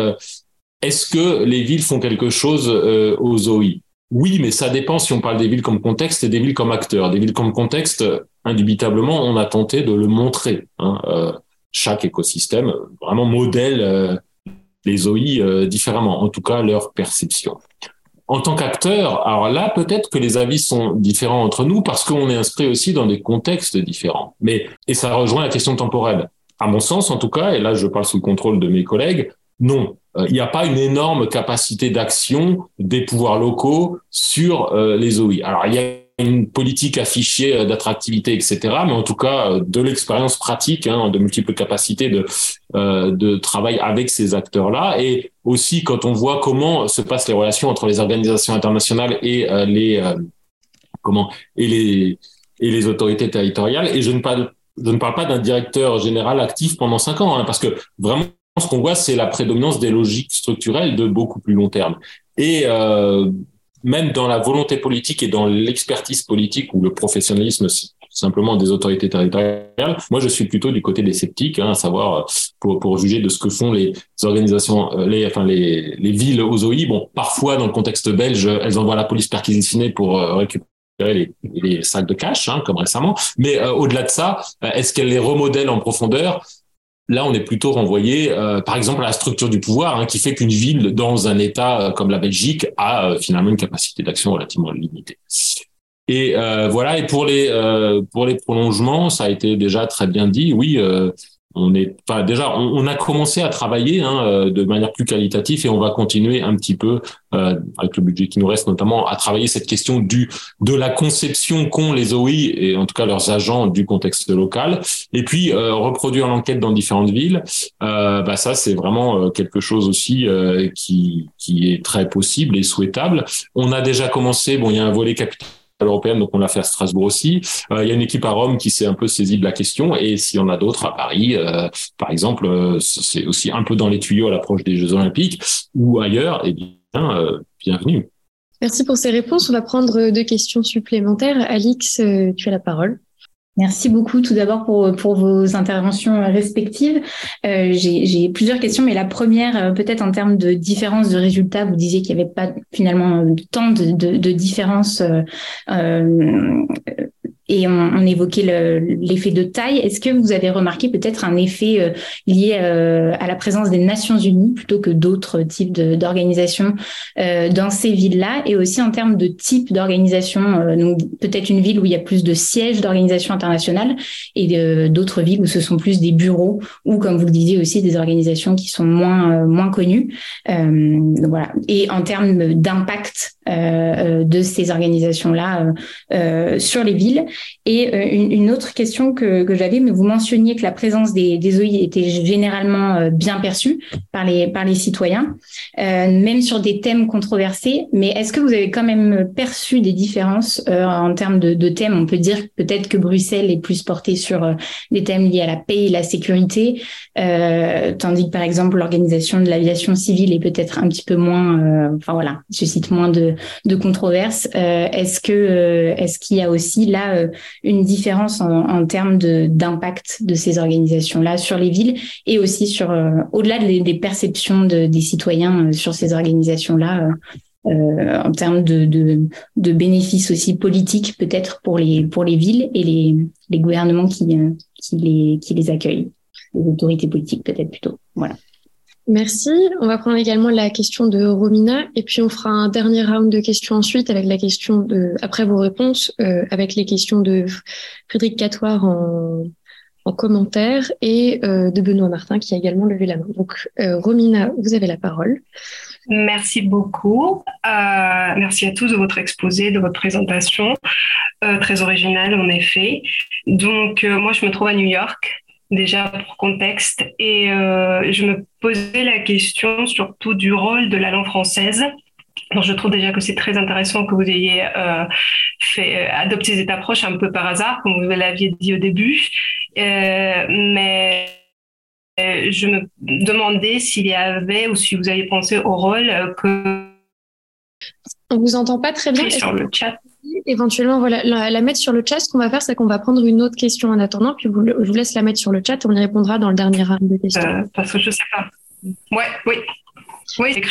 Est-ce que les villes font quelque chose aux OI Oui, mais ça dépend si on parle des villes comme contexte et des villes comme acteurs. Des villes comme contexte, indubitablement, on a tenté de le montrer. Hein, chaque écosystème vraiment modèle les OI euh, différemment, en tout cas leur perception. En tant qu'acteur, alors là, peut-être que les avis sont différents entre nous parce qu'on est inscrit aussi dans des contextes différents. Mais, et ça rejoint la question temporelle. À mon sens, en tout cas, et là, je parle sous le contrôle de mes collègues, non. Euh, il n'y a pas une énorme capacité d'action des pouvoirs locaux sur euh, les OI. Alors, il y a une politique affichée euh, d'attractivité, etc. Mais en tout cas, euh, de l'expérience pratique, hein, de multiples capacités de, euh, de travail avec ces acteurs-là. Et aussi, quand on voit comment se passent les relations entre les organisations internationales et les comment et les et les autorités territoriales. Et je ne parle je ne parle pas d'un directeur général actif pendant cinq ans, hein, parce que vraiment ce qu'on voit, c'est la prédominance des logiques structurelles de beaucoup plus long terme. Et euh, même dans la volonté politique et dans l'expertise politique ou le professionnalisme simplement des autorités territoriales. Moi, je suis plutôt du côté des sceptiques, hein, à savoir euh, pour, pour juger de ce que font les organisations, euh, les, enfin les, les villes aux OI. Bon, parfois dans le contexte belge, elles envoient la police perquisitionnée pour euh, récupérer les, les, sacs de cash, hein, comme récemment. Mais au-delà de ça, est-ce qu'elles les remodèlent en profondeur? Là, on est plutôt renvoyé, euh, par exemple, à la structure du pouvoir, hein, qui fait qu'une ville dans un État euh, comme la Belgique a euh, finalement une capacité d'action relativement limitée. Et voilà. Et pour les pour les prolongements, ça a été déjà très bien dit. Oui, on est, enfin déjà, on, a commencé à travailler hein, euh, de manière plus qualitative et on va continuer un petit peu euh, avec le budget qui nous reste, notamment à travailler cette question du de la conception qu'ont les OI et en tout cas leurs agents du contexte local. Et puis euh, reproduire l'enquête dans différentes villes, euh, bah ça c'est vraiment quelque chose aussi qui qui est très possible et souhaitable. On a déjà commencé, bon, il y a un volet capital européenne, donc on l'a fait à Strasbourg aussi. Euh, il y a une équipe à Rome qui s'est un peu saisie de la question, et s'il y en a d'autres à Paris, euh, par exemple, euh, c'est aussi un peu dans les tuyaux à l'approche des Jeux Olympiques ou ailleurs, eh bien, bienvenue. Merci pour ces réponses. On va prendre deux questions supplémentaires. Alix, tu as la parole. Merci beaucoup tout d'abord pour, pour vos interventions respectives. Euh, J'ai plusieurs questions, mais la première, euh, peut-être en termes de différence de résultats, vous disiez qu'il n'y avait pas finalement tant de, de, de différences euh, euh et on, on évoquait l'effet de taille. Est-ce que vous avez remarqué peut-être un effet euh, lié euh, à la présence des Nations Unies plutôt que d'autres types d'organisations euh, dans ces villes-là? Et aussi en termes de type d'organisation, donc peut-être une ville où il y a plus de sièges d'organisations internationales et d'autres villes où ce sont plus des bureaux ou comme vous le disiez aussi des organisations qui sont moins moins connues. voilà. Et en termes d'impact de ces organisations-là sur les villes. Et euh, une, autre question que, que j'avais, mais vous mentionniez que la présence des, OI était généralement euh, bien perçue par les, par les citoyens, euh, même sur des thèmes controversés. Mais est-ce que vous avez quand même perçu des différences en termes de, thèmes? On peut dire peut-être que Bruxelles est plus portée sur des thèmes liés à la paix et la sécurité, tandis que par exemple l'organisation de l'aviation civile est peut-être un petit peu moins, enfin voilà, suscite moins de, de controverses. est-ce que est-ce qu'il y a aussi là une différence en, termes d'impact de, ces organisations-là sur les villes et aussi sur euh, au-delà des, perceptions des citoyens euh, sur ces organisations-là. en termes de, de, bénéfices aussi politiques peut-être pour les pour les villes et les, les gouvernements qui qui les qui les accueillent les autorités politiques peut-être plutôt voilà Merci. On va prendre également la question de Romina et puis on fera un dernier round de questions ensuite avec la question de, après vos réponses, euh, avec les questions de Frédéric Catoire en, en commentaire et euh, de Benoît Martin qui a également levé la main. Donc, euh, Romina, vous avez la parole. Merci beaucoup. merci à tous de votre exposé, de votre présentation, très originale en effet. Donc, moi, je me trouve à New York déjà pour contexte. Et euh, je me posais la question surtout du rôle de la langue française. Donc, je trouve déjà que c'est très intéressant que vous ayez euh, fait euh, adopté cette approche un peu par hasard, comme vous l'aviez dit au début. Mais je me demandais s'il y avait ou si vous aviez pensé au rôle que. On vous entend pas très bien. Sur le chat éventuellement voilà, la, mettre sur le chat. Ce qu'on va faire, c'est qu'on va prendre une autre question en attendant, puis vous, je vous laisse la mettre sur le chat et on y répondra dans le dernier round de questions. Euh, parce que je sais pas. Ouais, oui. Oui.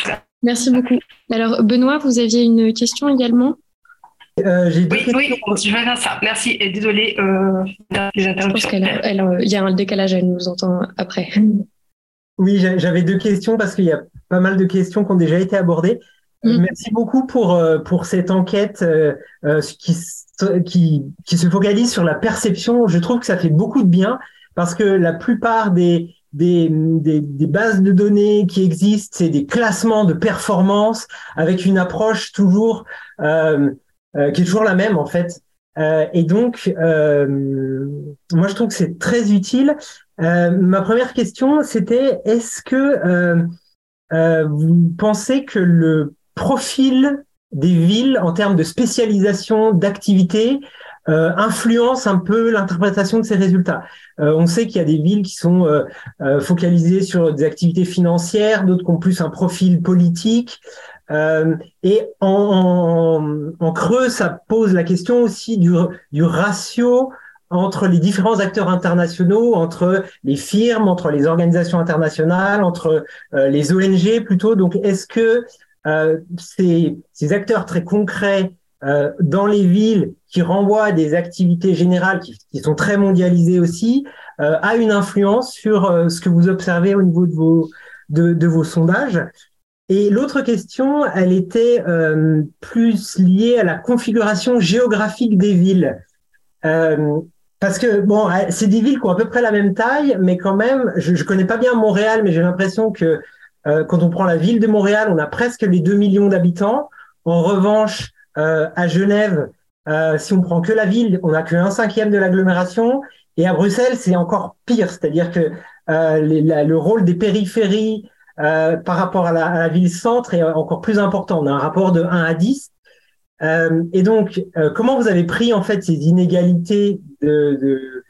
Merci beaucoup. Alors, Benoît, vous aviez une question également? Euh, oui, oui, je vais faire ça. Merci et désolé euh, les interruptions. Il y a un décalage, elle nous entend après. Oui, j'avais deux questions parce qu'il y a pas mal de questions qui ont déjà été abordées. Mm. Merci beaucoup pour euh, pour cette enquête euh, euh, qui, qui qui se focalise sur la perception. Je trouve que ça fait beaucoup de bien parce que la plupart des des, des, des bases de données qui existent, c'est des classements de performance avec une approche toujours euh, qui est toujours la même en fait. et donc, moi je trouve que c'est très utile. ma première question, c'était est-ce que vous pensez que le profil des villes en termes de spécialisation, d'activité, euh, influence un peu l'interprétation de ces résultats. Euh, on sait qu'il y a des villes qui sont euh, euh focalisées sur des activités financières, d'autres qui ont plus un profil politique. Euh, et en, en, en, creux, ça pose la question aussi du, du ratio entre les différents acteurs internationaux, entre les firmes, entre les organisations internationales, entre euh, les ONG plutôt. Donc, est-ce que ces, ces, acteurs très concrets euh, dans les villes qui renvoient à des activités générales qui, qui sont très mondialisées aussi, euh, a une influence sur euh, ce que vous observez au niveau de vos, de, de vos sondages. Et l'autre question, elle était plus liée à la configuration géographique des villes. parce que bon, c'est des villes qui ont à peu près la même taille, mais quand même, je, je connais pas bien Montréal, mais j'ai l'impression que euh, quand on prend la ville de Montréal, on a presque les 2 millions d'habitants. En revanche, euh, à Genève, euh, si on prend que la ville, on n'a que un cinquième de l'agglomération. Et à Bruxelles, c'est encore pire, c'est-à-dire que euh, le rôle des périphéries euh, par rapport à la, à la ville-centre est encore plus important. On a un rapport de 1 à 10. Euh, et donc, comment vous avez pris en fait ces inégalités de, de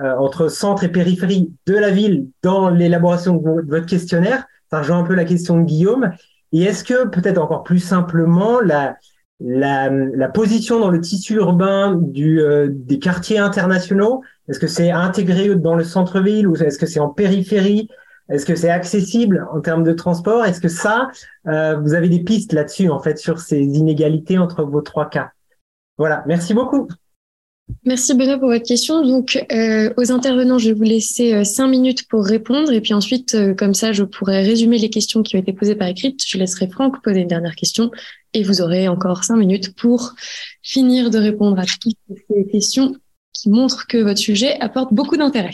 entre centre et périphérie de la ville dans l'élaboration de votre questionnaire ça rejoint un peu la question de Guillaume. Et est-ce que peut-être encore plus simplement la, position dans le tissu urbain euh, des quartiers internationaux, est-ce que c'est intégré dans le centre-ville ou est-ce que c'est en périphérie? Est-ce que c'est accessible en termes de transport? Est-ce que ça, euh, vous avez des pistes là-dessus en fait sur ces inégalités entre vos trois cas? Voilà, merci beaucoup. Merci Benoît pour votre question. Donc, euh, aux intervenants, je vais vous laisser euh, cinq minutes pour répondre. Et puis ensuite, euh, comme ça, je pourrai résumer les questions qui ont été posées par écrit. Je laisserai Franck poser une dernière question. Et vous aurez encore cinq minutes pour finir de répondre à toutes ces questions qui montrent que votre sujet apporte beaucoup d'intérêt.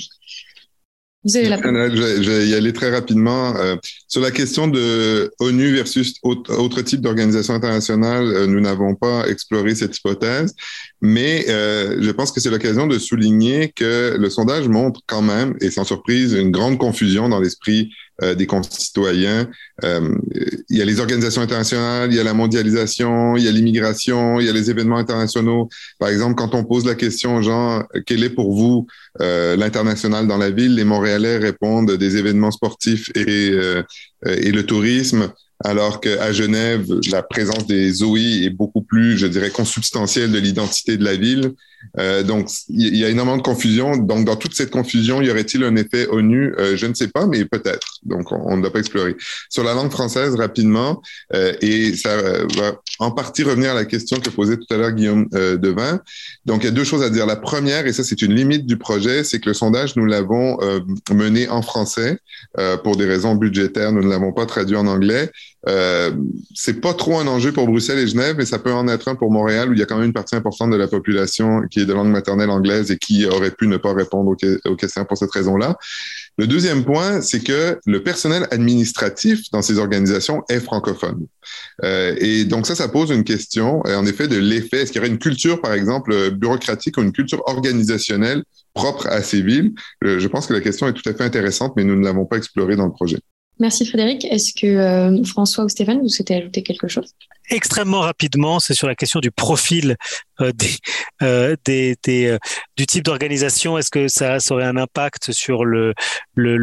Vous avez la Je, je vais y aller très rapidement. Euh, sur la question de ONU versus autre, autre type d'organisation internationale, euh, nous n'avons pas exploré cette hypothèse, mais euh, je pense que c'est l'occasion de souligner que le sondage montre quand même, et sans surprise, une grande confusion dans l'esprit euh, des concitoyens. Euh, il y a les organisations internationales, il y a la mondialisation, il y a l'immigration, il y a les événements internationaux. Par exemple, quand on pose la question, genre, quel est pour vous euh, l'international dans la ville, les Montréalais répondent des événements sportifs et, et le tourisme alors qu'à Genève, la présence des OI est beaucoup plus, je dirais, consubstantielle de l'identité de la ville. Euh, donc, il y a énormément de confusion. Donc, dans toute cette confusion, y aurait-il un effet ONU euh, Je ne sais pas, mais peut-être. Donc, on ne doit pas explorer. Sur la langue française, rapidement, euh, et ça va en partie revenir à la question que posait tout à l'heure Guillaume Devin. Donc, il y a deux choses à dire. La première, et ça, c'est une limite du projet, c'est que le sondage, nous l'avons mené en français pour des raisons budgétaires. Nous ne l'avons pas traduit en anglais. Euh, c'est pas trop un enjeu pour Bruxelles et Genève, mais ça peut en être un pour Montréal, où il y a quand même une partie importante de la population qui est de langue maternelle anglaise et qui aurait pu ne pas répondre aux, questions pour cette raison-là. Le deuxième point, c'est que le personnel administratif dans ces organisations est francophone. Euh, et donc ça, ça pose une question, en effet, de l'effet. Est-ce qu'il y aurait une culture, par exemple, bureaucratique ou une culture organisationnelle propre à ces villes? Euh, je pense que la question est tout à fait intéressante, mais nous ne l'avons pas explorée dans le projet. Merci Frédéric. Est-ce que euh, François ou Stéphane, vous souhaitez ajouter quelque chose? Extrêmement rapidement, c'est sur la question du profil euh, euh, du type d'organisation. Est-ce que ça, aurait un impact sur le,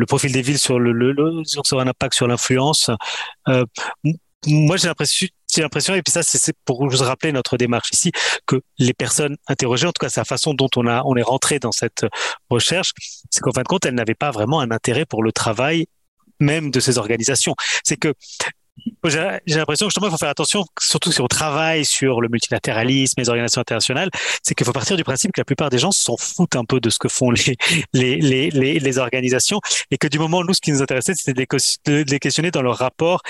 profil des villes, sur le, un impact sur l'influence? Moi, j'ai l'impression j'ai l'impression, et puis ça, c'est pour vous rappeler notre démarche ici, que les personnes interrogées, en tout cas, c'est la façon dont on a, on est rentré dans cette recherche, c'est qu'en fin de compte, elles n'avaient pas vraiment un intérêt pour le travail même de ces organisations. C'est que j'ai l'impression que justement, il faut faire attention, surtout si on travaille sur le multilatéralisme, les organisations internationales, c'est qu'il faut partir du principe que la plupart des gens s'en foutent un peu de ce que font les, les, les, les, les organisations et que du moment, nous, ce qui nous intéressait, c'était de les questionner dans leur rapport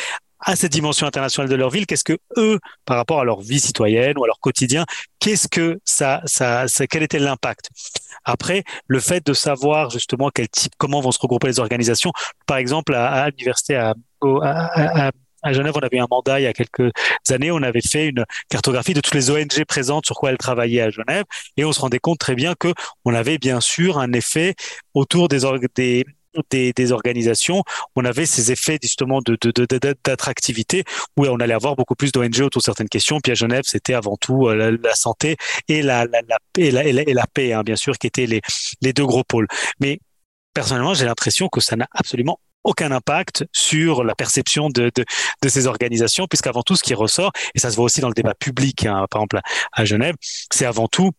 à cette dimension internationale de leur ville, qu'est-ce que eux, par rapport à leur vie citoyenne ou à leur quotidien, qu'est-ce que ça, ça, ça quel était l'impact? Après, le fait de savoir justement quel type, comment vont se regrouper les organisations. Par exemple, à, à l'université à, à, à Genève, on avait un mandat il y a quelques années, on avait fait une cartographie de toutes les ONG présentes sur quoi elles travaillaient à Genève, et on se rendait compte très bien que on avait bien sûr un effet autour des, des, des, des, organisations, on avait ces effets justement de, d'attractivité où on allait avoir beaucoup plus d'ONG autour de certaines questions. Puis à Genève, c'était avant tout euh, la, santé et la, la, la, et la, et la, paix, hein, bien sûr, qui étaient les, les deux gros pôles. Mais personnellement, j'ai l'impression que ça n'a absolument aucun impact sur la perception de, de, de ces organisations, puisqu'avant tout, ce qui ressort, et ça se voit aussi dans le débat public, hein, par exemple à Genève, c'est avant tout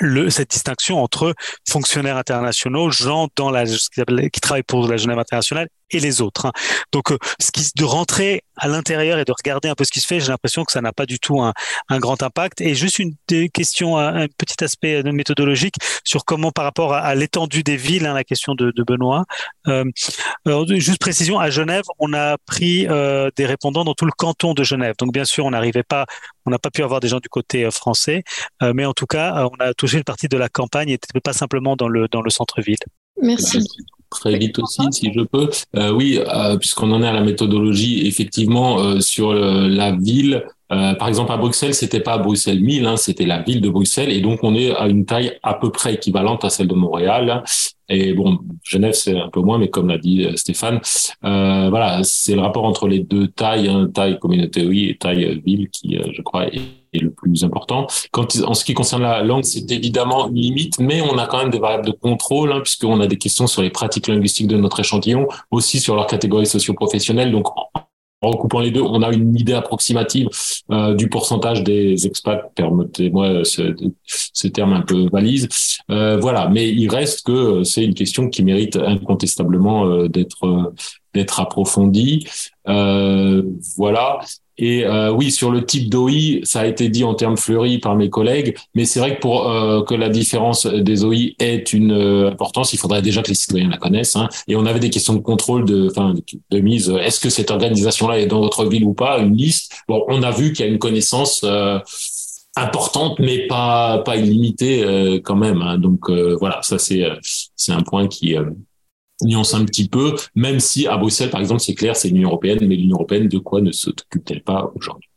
le, cette distinction entre fonctionnaires internationaux, gens dans la, qui travaillent pour la Genève internationale et les autres. Hein. Donc, euh, ce qui de rentrer à l'intérieur et de regarder un peu ce qui se fait, j'ai l'impression que ça n'a pas du tout un, un, grand impact. Et juste une question, un petit aspect méthodologique sur comment par rapport à, l'étendue des villes, hein, la question de, de Benoît. Euh, juste précision, à Genève, on a pris euh, des répondants dans tout le canton de Genève. Donc bien sûr, on n'arrivait pas, on n'a pas pu avoir des gens du côté euh, français, euh, mais en tout cas, on a touché une partie de la campagne et pas simplement dans le dans le centre-ville. Merci très vite aussi, si je peux. Euh, oui, euh, puisqu'on en est à la méthodologie, effectivement, euh, sur la ville, par exemple à Bruxelles, c'était pas Bruxelles 1000, hein, c'était la ville de Bruxelles, et donc on est à une taille à peu près équivalente à celle de Montréal. Et bon, Genève c'est un peu moins, mais comme l'a dit Stéphane, voilà, c'est le rapport entre les deux tailles, hein, taille communauté oui et taille ville, qui, je crois, est le plus important. Quand, en ce qui concerne la langue, c'est évidemment une limite, mais on a quand même des variables de contrôle, hein, puisqu'on a des questions sur les pratiques linguistiques de notre échantillon, aussi sur leur catégorie socio-professionnelle. Donc, en recoupant les deux, on a une idée approximative euh, du pourcentage des expats, permettez-moi ce, ce, terme un peu valise. Euh, voilà, mais il reste que c'est une question qui mérite incontestablement euh, d'être d'être approfondie. Euh, voilà. Et euh, oui, sur le type d'OI, ça a été dit en termes fleuris par mes collègues, mais c'est vrai que pour euh, que la différence des OI ait une euh, importance, il faudrait déjà que les citoyens la connaissent. Hein. Et on avait des questions de contrôle, de, enfin, de mise. Est-ce que cette organisation-là est dans votre ville ou pas Une liste. Bon, on a vu qu'il y a une connaissance importante, mais pas pas illimitée quand même. Hein. Donc voilà, ça c'est c'est un point qui nuance un petit peu, même si à Bruxelles, par exemple, c'est clair, c'est l'Union européenne, mais l'Union européenne, de quoi ne s'occupe-t-elle pas aujourd'hui?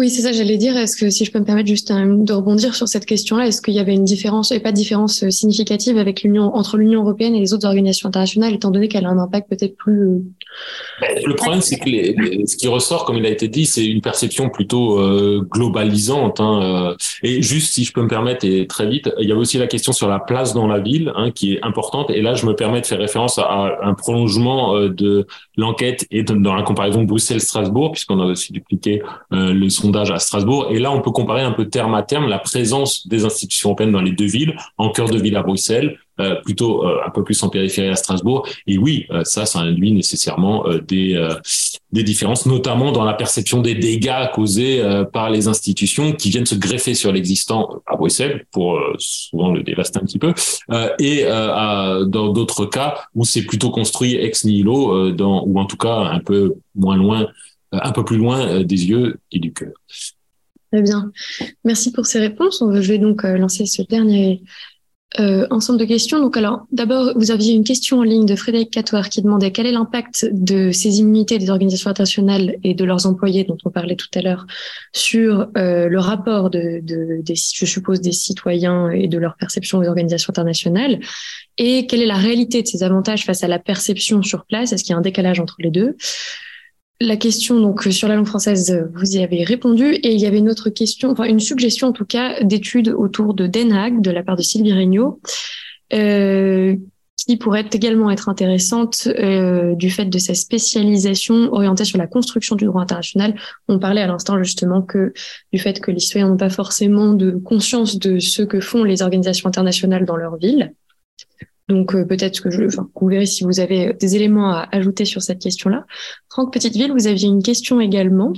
Oui, c'est ça, j'allais dire. Est-ce que, si je peux me permettre juste de rebondir sur cette question-là, est-ce qu'il y avait une différence, et pas de différence euh, significative avec l'Union, entre l'Union européenne et les autres organisations internationales, étant donné qu'elle a un impact peut-être plus. Euh, ben, le problème, c'est que les, ce qui ressort, comme il a été dit, c'est une perception plutôt euh, globalisante. Hein, et juste, si je peux me permettre, et très vite, il y a aussi la question sur la place dans la ville, hein, qui est importante. Et là, je me permets de faire référence à, un prolongement de l'enquête et dans la comparaison Bruxelles-Strasbourg, puisqu'on a aussi dupliqué le sondage à Strasbourg. Et là, on peut comparer un peu terme à terme la présence des institutions européennes dans les deux villes, en cœur de ville à Bruxelles, euh, plutôt euh, un peu plus en périphérie à Strasbourg. Et oui, euh, ça, ça induit nécessairement des, des différences, notamment dans la perception des dégâts causés par les institutions qui viennent se greffer sur l'existant à Bruxelles pour souvent le dévaster un petit peu, et dans d'autres cas où c'est plutôt construit ex nihilo, ou en tout cas un peu moins loin euh, un peu plus loin euh, des yeux et du cœur. Très bien. Merci pour ces réponses. Je vais donc euh, lancer ce dernier ensemble de questions. Donc, alors, d'abord, vous aviez une question en ligne de Frédéric Catoire qui demandait quel est l'impact de ces immunités des organisations internationales et de leurs employés, dont on parlait tout à l'heure, sur le rapport de, de, des, je suppose, des citoyens et de leur perception des organisations internationales, et quelle est la réalité de ces avantages face à la perception sur place? Est-ce qu'il y a un décalage entre les deux? La question donc sur la langue française, vous y avez répondu et il y avait une autre question, enfin une suggestion en tout cas d'études autour de Den Haag de la part de Sylvie Regnault, euh, qui pourrait également être intéressante euh, du fait de sa spécialisation orientée sur la construction du droit international. On parlait à l'instant justement que du fait que les citoyens n'ont pas forcément de conscience de ce que font les organisations internationales dans leur ville. Donc euh, peut-être que je, enfin, vous verrez si vous avez des éléments à ajouter sur cette question-là. Franck Petiteville, vous aviez une question également.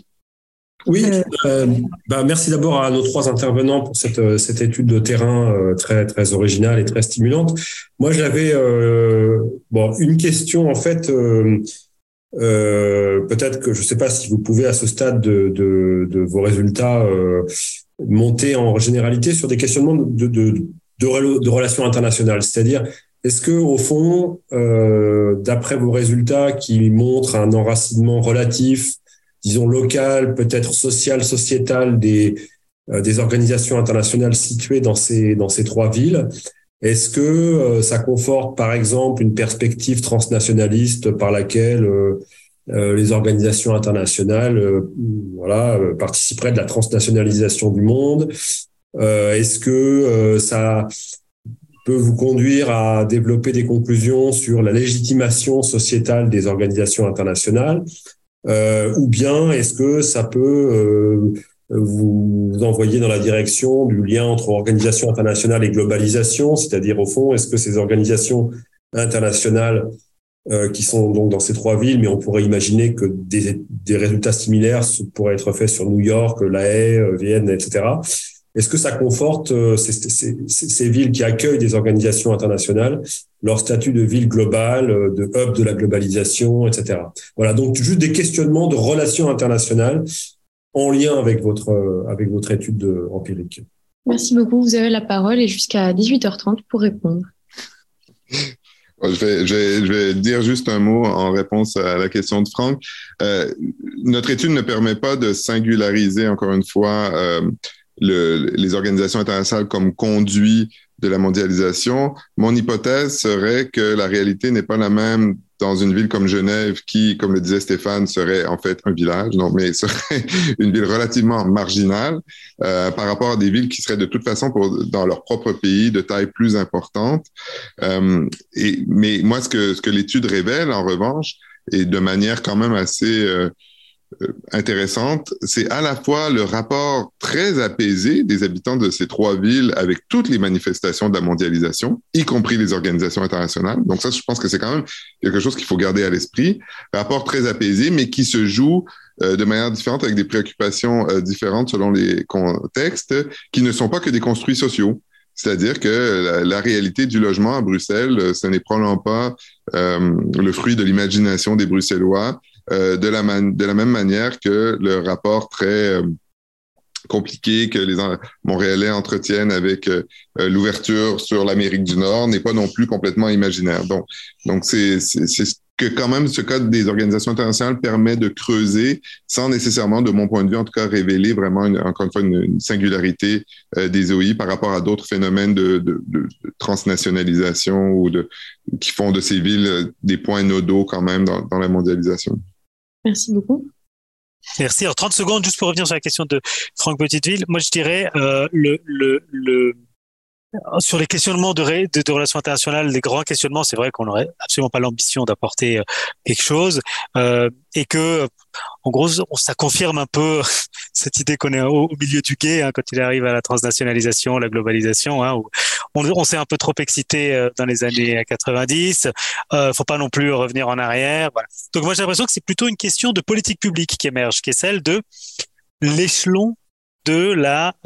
Oui, euh, euh, bah, merci d'abord à nos trois intervenants pour cette, cette étude de terrain très très originale et très stimulante. Moi, j'avais bon une question en fait. Peut-être que je ne sais pas si vous pouvez à ce stade de, de, de vos résultats monter en généralité sur des questionnements de, de, de, de relations internationales, c'est-à-dire est-ce que, au fond, euh, d'après vos résultats qui montrent un enracinement relatif, disons local, peut-être social, sociétal des euh, des organisations internationales situées dans ces dans ces trois villes, est-ce que euh, ça conforte, par exemple, une perspective transnationaliste par laquelle les organisations internationales, voilà, participeraient de la transnationalisation du monde? Est-ce que ça peut vous conduire à développer des conclusions sur la légitimation sociétale des organisations internationales euh, ou bien est-ce que ça peut euh, vous envoyer dans la direction du lien entre organisation internationale et globalisation, c'est-à-dire au fond, est-ce que ces organisations internationales qui sont donc dans ces trois villes, mais on pourrait imaginer que des, des résultats similaires pourraient être faits sur New York, La Haye, Vienne, etc. Est-ce que ça conforte euh, ces, ces, ces, villes qui accueillent des organisations internationales, leur statut de ville globale, euh, de hub de la globalisation, etc. Voilà, donc juste des questionnements de relations internationales en lien avec votre, euh, avec votre étude empirique. Merci beaucoup. Vous avez la parole et jusqu'à 18h30 pour répondre. Je vais, je, vais, je vais, dire juste un mot en réponse à la question de Franck. Euh, notre étude ne permet pas de singulariser, encore une fois, euh, le, les organisations internationales comme conduit de la mondialisation. Mon hypothèse serait que la réalité n'est pas la même dans une ville comme Genève, qui, comme le disait Stéphane, serait en fait un village, non, mais serait une ville relativement marginale euh, par rapport à des villes qui seraient de toute façon pour, dans leur propre pays de taille plus importante. Euh, et, mais moi, ce que, ce que l'étude révèle, en revanche, et de manière quand même assez euh, intéressante, c'est à la fois le rapport très apaisé des habitants de ces trois villes avec toutes les manifestations de la mondialisation, y compris les organisations internationales. Donc ça, je pense que c'est quand même quelque chose qu'il faut garder à l'esprit. Rapport très apaisé, mais qui se joue euh, de manière différente avec des préoccupations euh, différentes selon les contextes, qui ne sont pas que des construits sociaux. C'est-à-dire que la, réalité du logement à Bruxelles, ce n'est probablement pas le fruit de l'imagination des Bruxellois, euh, de, la de la même manière que le rapport très euh, compliqué que les Montréalais entretiennent avec euh, l'ouverture sur l'Amérique du Nord n'est pas non plus complètement imaginaire. Donc, donc c'est ce que quand même ce code des organisations internationales permet de creuser sans nécessairement, de mon point de vue, en tout cas, révéler vraiment, encore une fois, une, singularité des OI par rapport à d'autres phénomènes de, de, de, transnationalisation ou de, qui font de ces villes des points nodaux quand même dans, dans la mondialisation. Merci beaucoup. Merci. Alors, 30 secondes, juste pour revenir sur la question de Franck Petiteville. Moi, je dirais euh, le, le, le, sur les questionnements de, relations internationales, les grands questionnements, c'est vrai qu'on n'aurait absolument pas l'ambition d'apporter euh, quelque chose euh, et que, en gros, ça confirme un peu cette idée qu'on est au, milieu du guet hein, quand il arrive à la transnationalisation, la globalisation, hein, où on, on s'est un peu trop excité euh, dans les années 90. Euh, faut pas non plus revenir en arrière. Voilà. Donc moi j'ai l'impression que c'est plutôt une question de politique publique qui émerge, qui est celle de l'échelon de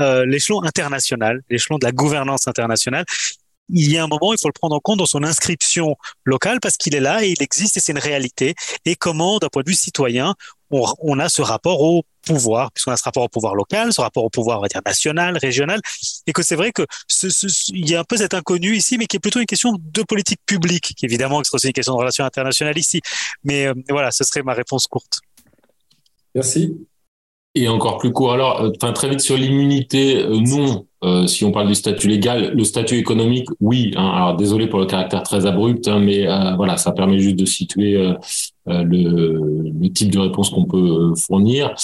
euh, l'échelon international, l'échelon de la gouvernance internationale. Il y a un moment, il faut le prendre en compte dans son inscription locale parce qu'il est là et il existe et c'est une réalité. Et comment, d'un point de vue citoyen, on, a ce rapport au pouvoir, puisqu'on a ce rapport au pouvoir local, ce rapport au pouvoir, on va dire, national, régional, et que c'est vrai que il y a un peu cet inconnu ici, mais qui est plutôt une question de politique publique, qui évidemment c'est aussi une question de relations internationales ici. Mais euh, voilà, ce serait ma réponse courte. Merci. Et encore plus court, alors, euh, enfin, très vite sur l'immunité, euh, non. Euh, si on parle du statut légal, le statut économique, oui. Hein. alors désolé pour le caractère très abrupt, hein, mais euh, voilà, ça permet juste de situer euh, le, type de réponse qu'on peut fournir.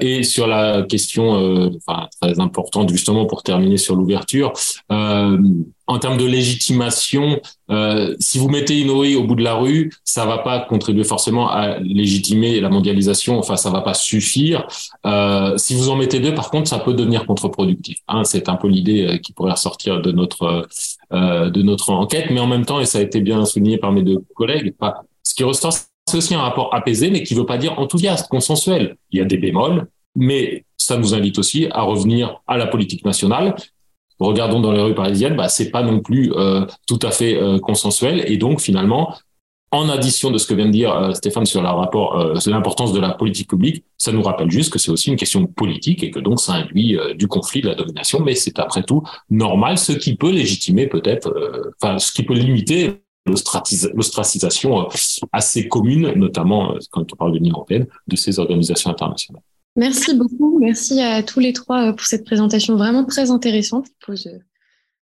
et sur la question, enfin très importante justement pour terminer sur l'ouverture, en termes de légitimation, si vous mettez une OI au bout de la rue, ça va pas contribuer forcément à légitimer la mondialisation. Enfin, ça va pas suffire. si vous en mettez deux, par contre, ça peut devenir contre-productif. Hein, un peu l'idée euh, qui pourrait ressortir de notre euh, de notre enquête, mais en même temps, et ça a été bien souligné par mes deux collègues, ce qui ressort, c'est aussi un rapport apaisé, mais qui ne veut pas dire enthousiaste, consensuel. Il y a des bémols, mais ça nous invite aussi à revenir à la politique nationale. Regardons dans les rues parisiennes, bah, c'est pas non plus euh, tout à fait consensuel, et donc finalement, en addition de ce que vient de dire euh, Stéphane sur, rapport, euh, l'importance de la politique publique, ça nous rappelle juste que c'est aussi une question politique et que donc ça induit euh, du conflit, de la domination, mais c'est après tout normal, ce qui peut légitimer peut-être, enfin ce qui peut limiter l'ostracisation assez commune, notamment quand on parle de l'Union européenne, de ces organisations internationales. Merci beaucoup. Merci à tous les trois pour cette présentation vraiment très intéressante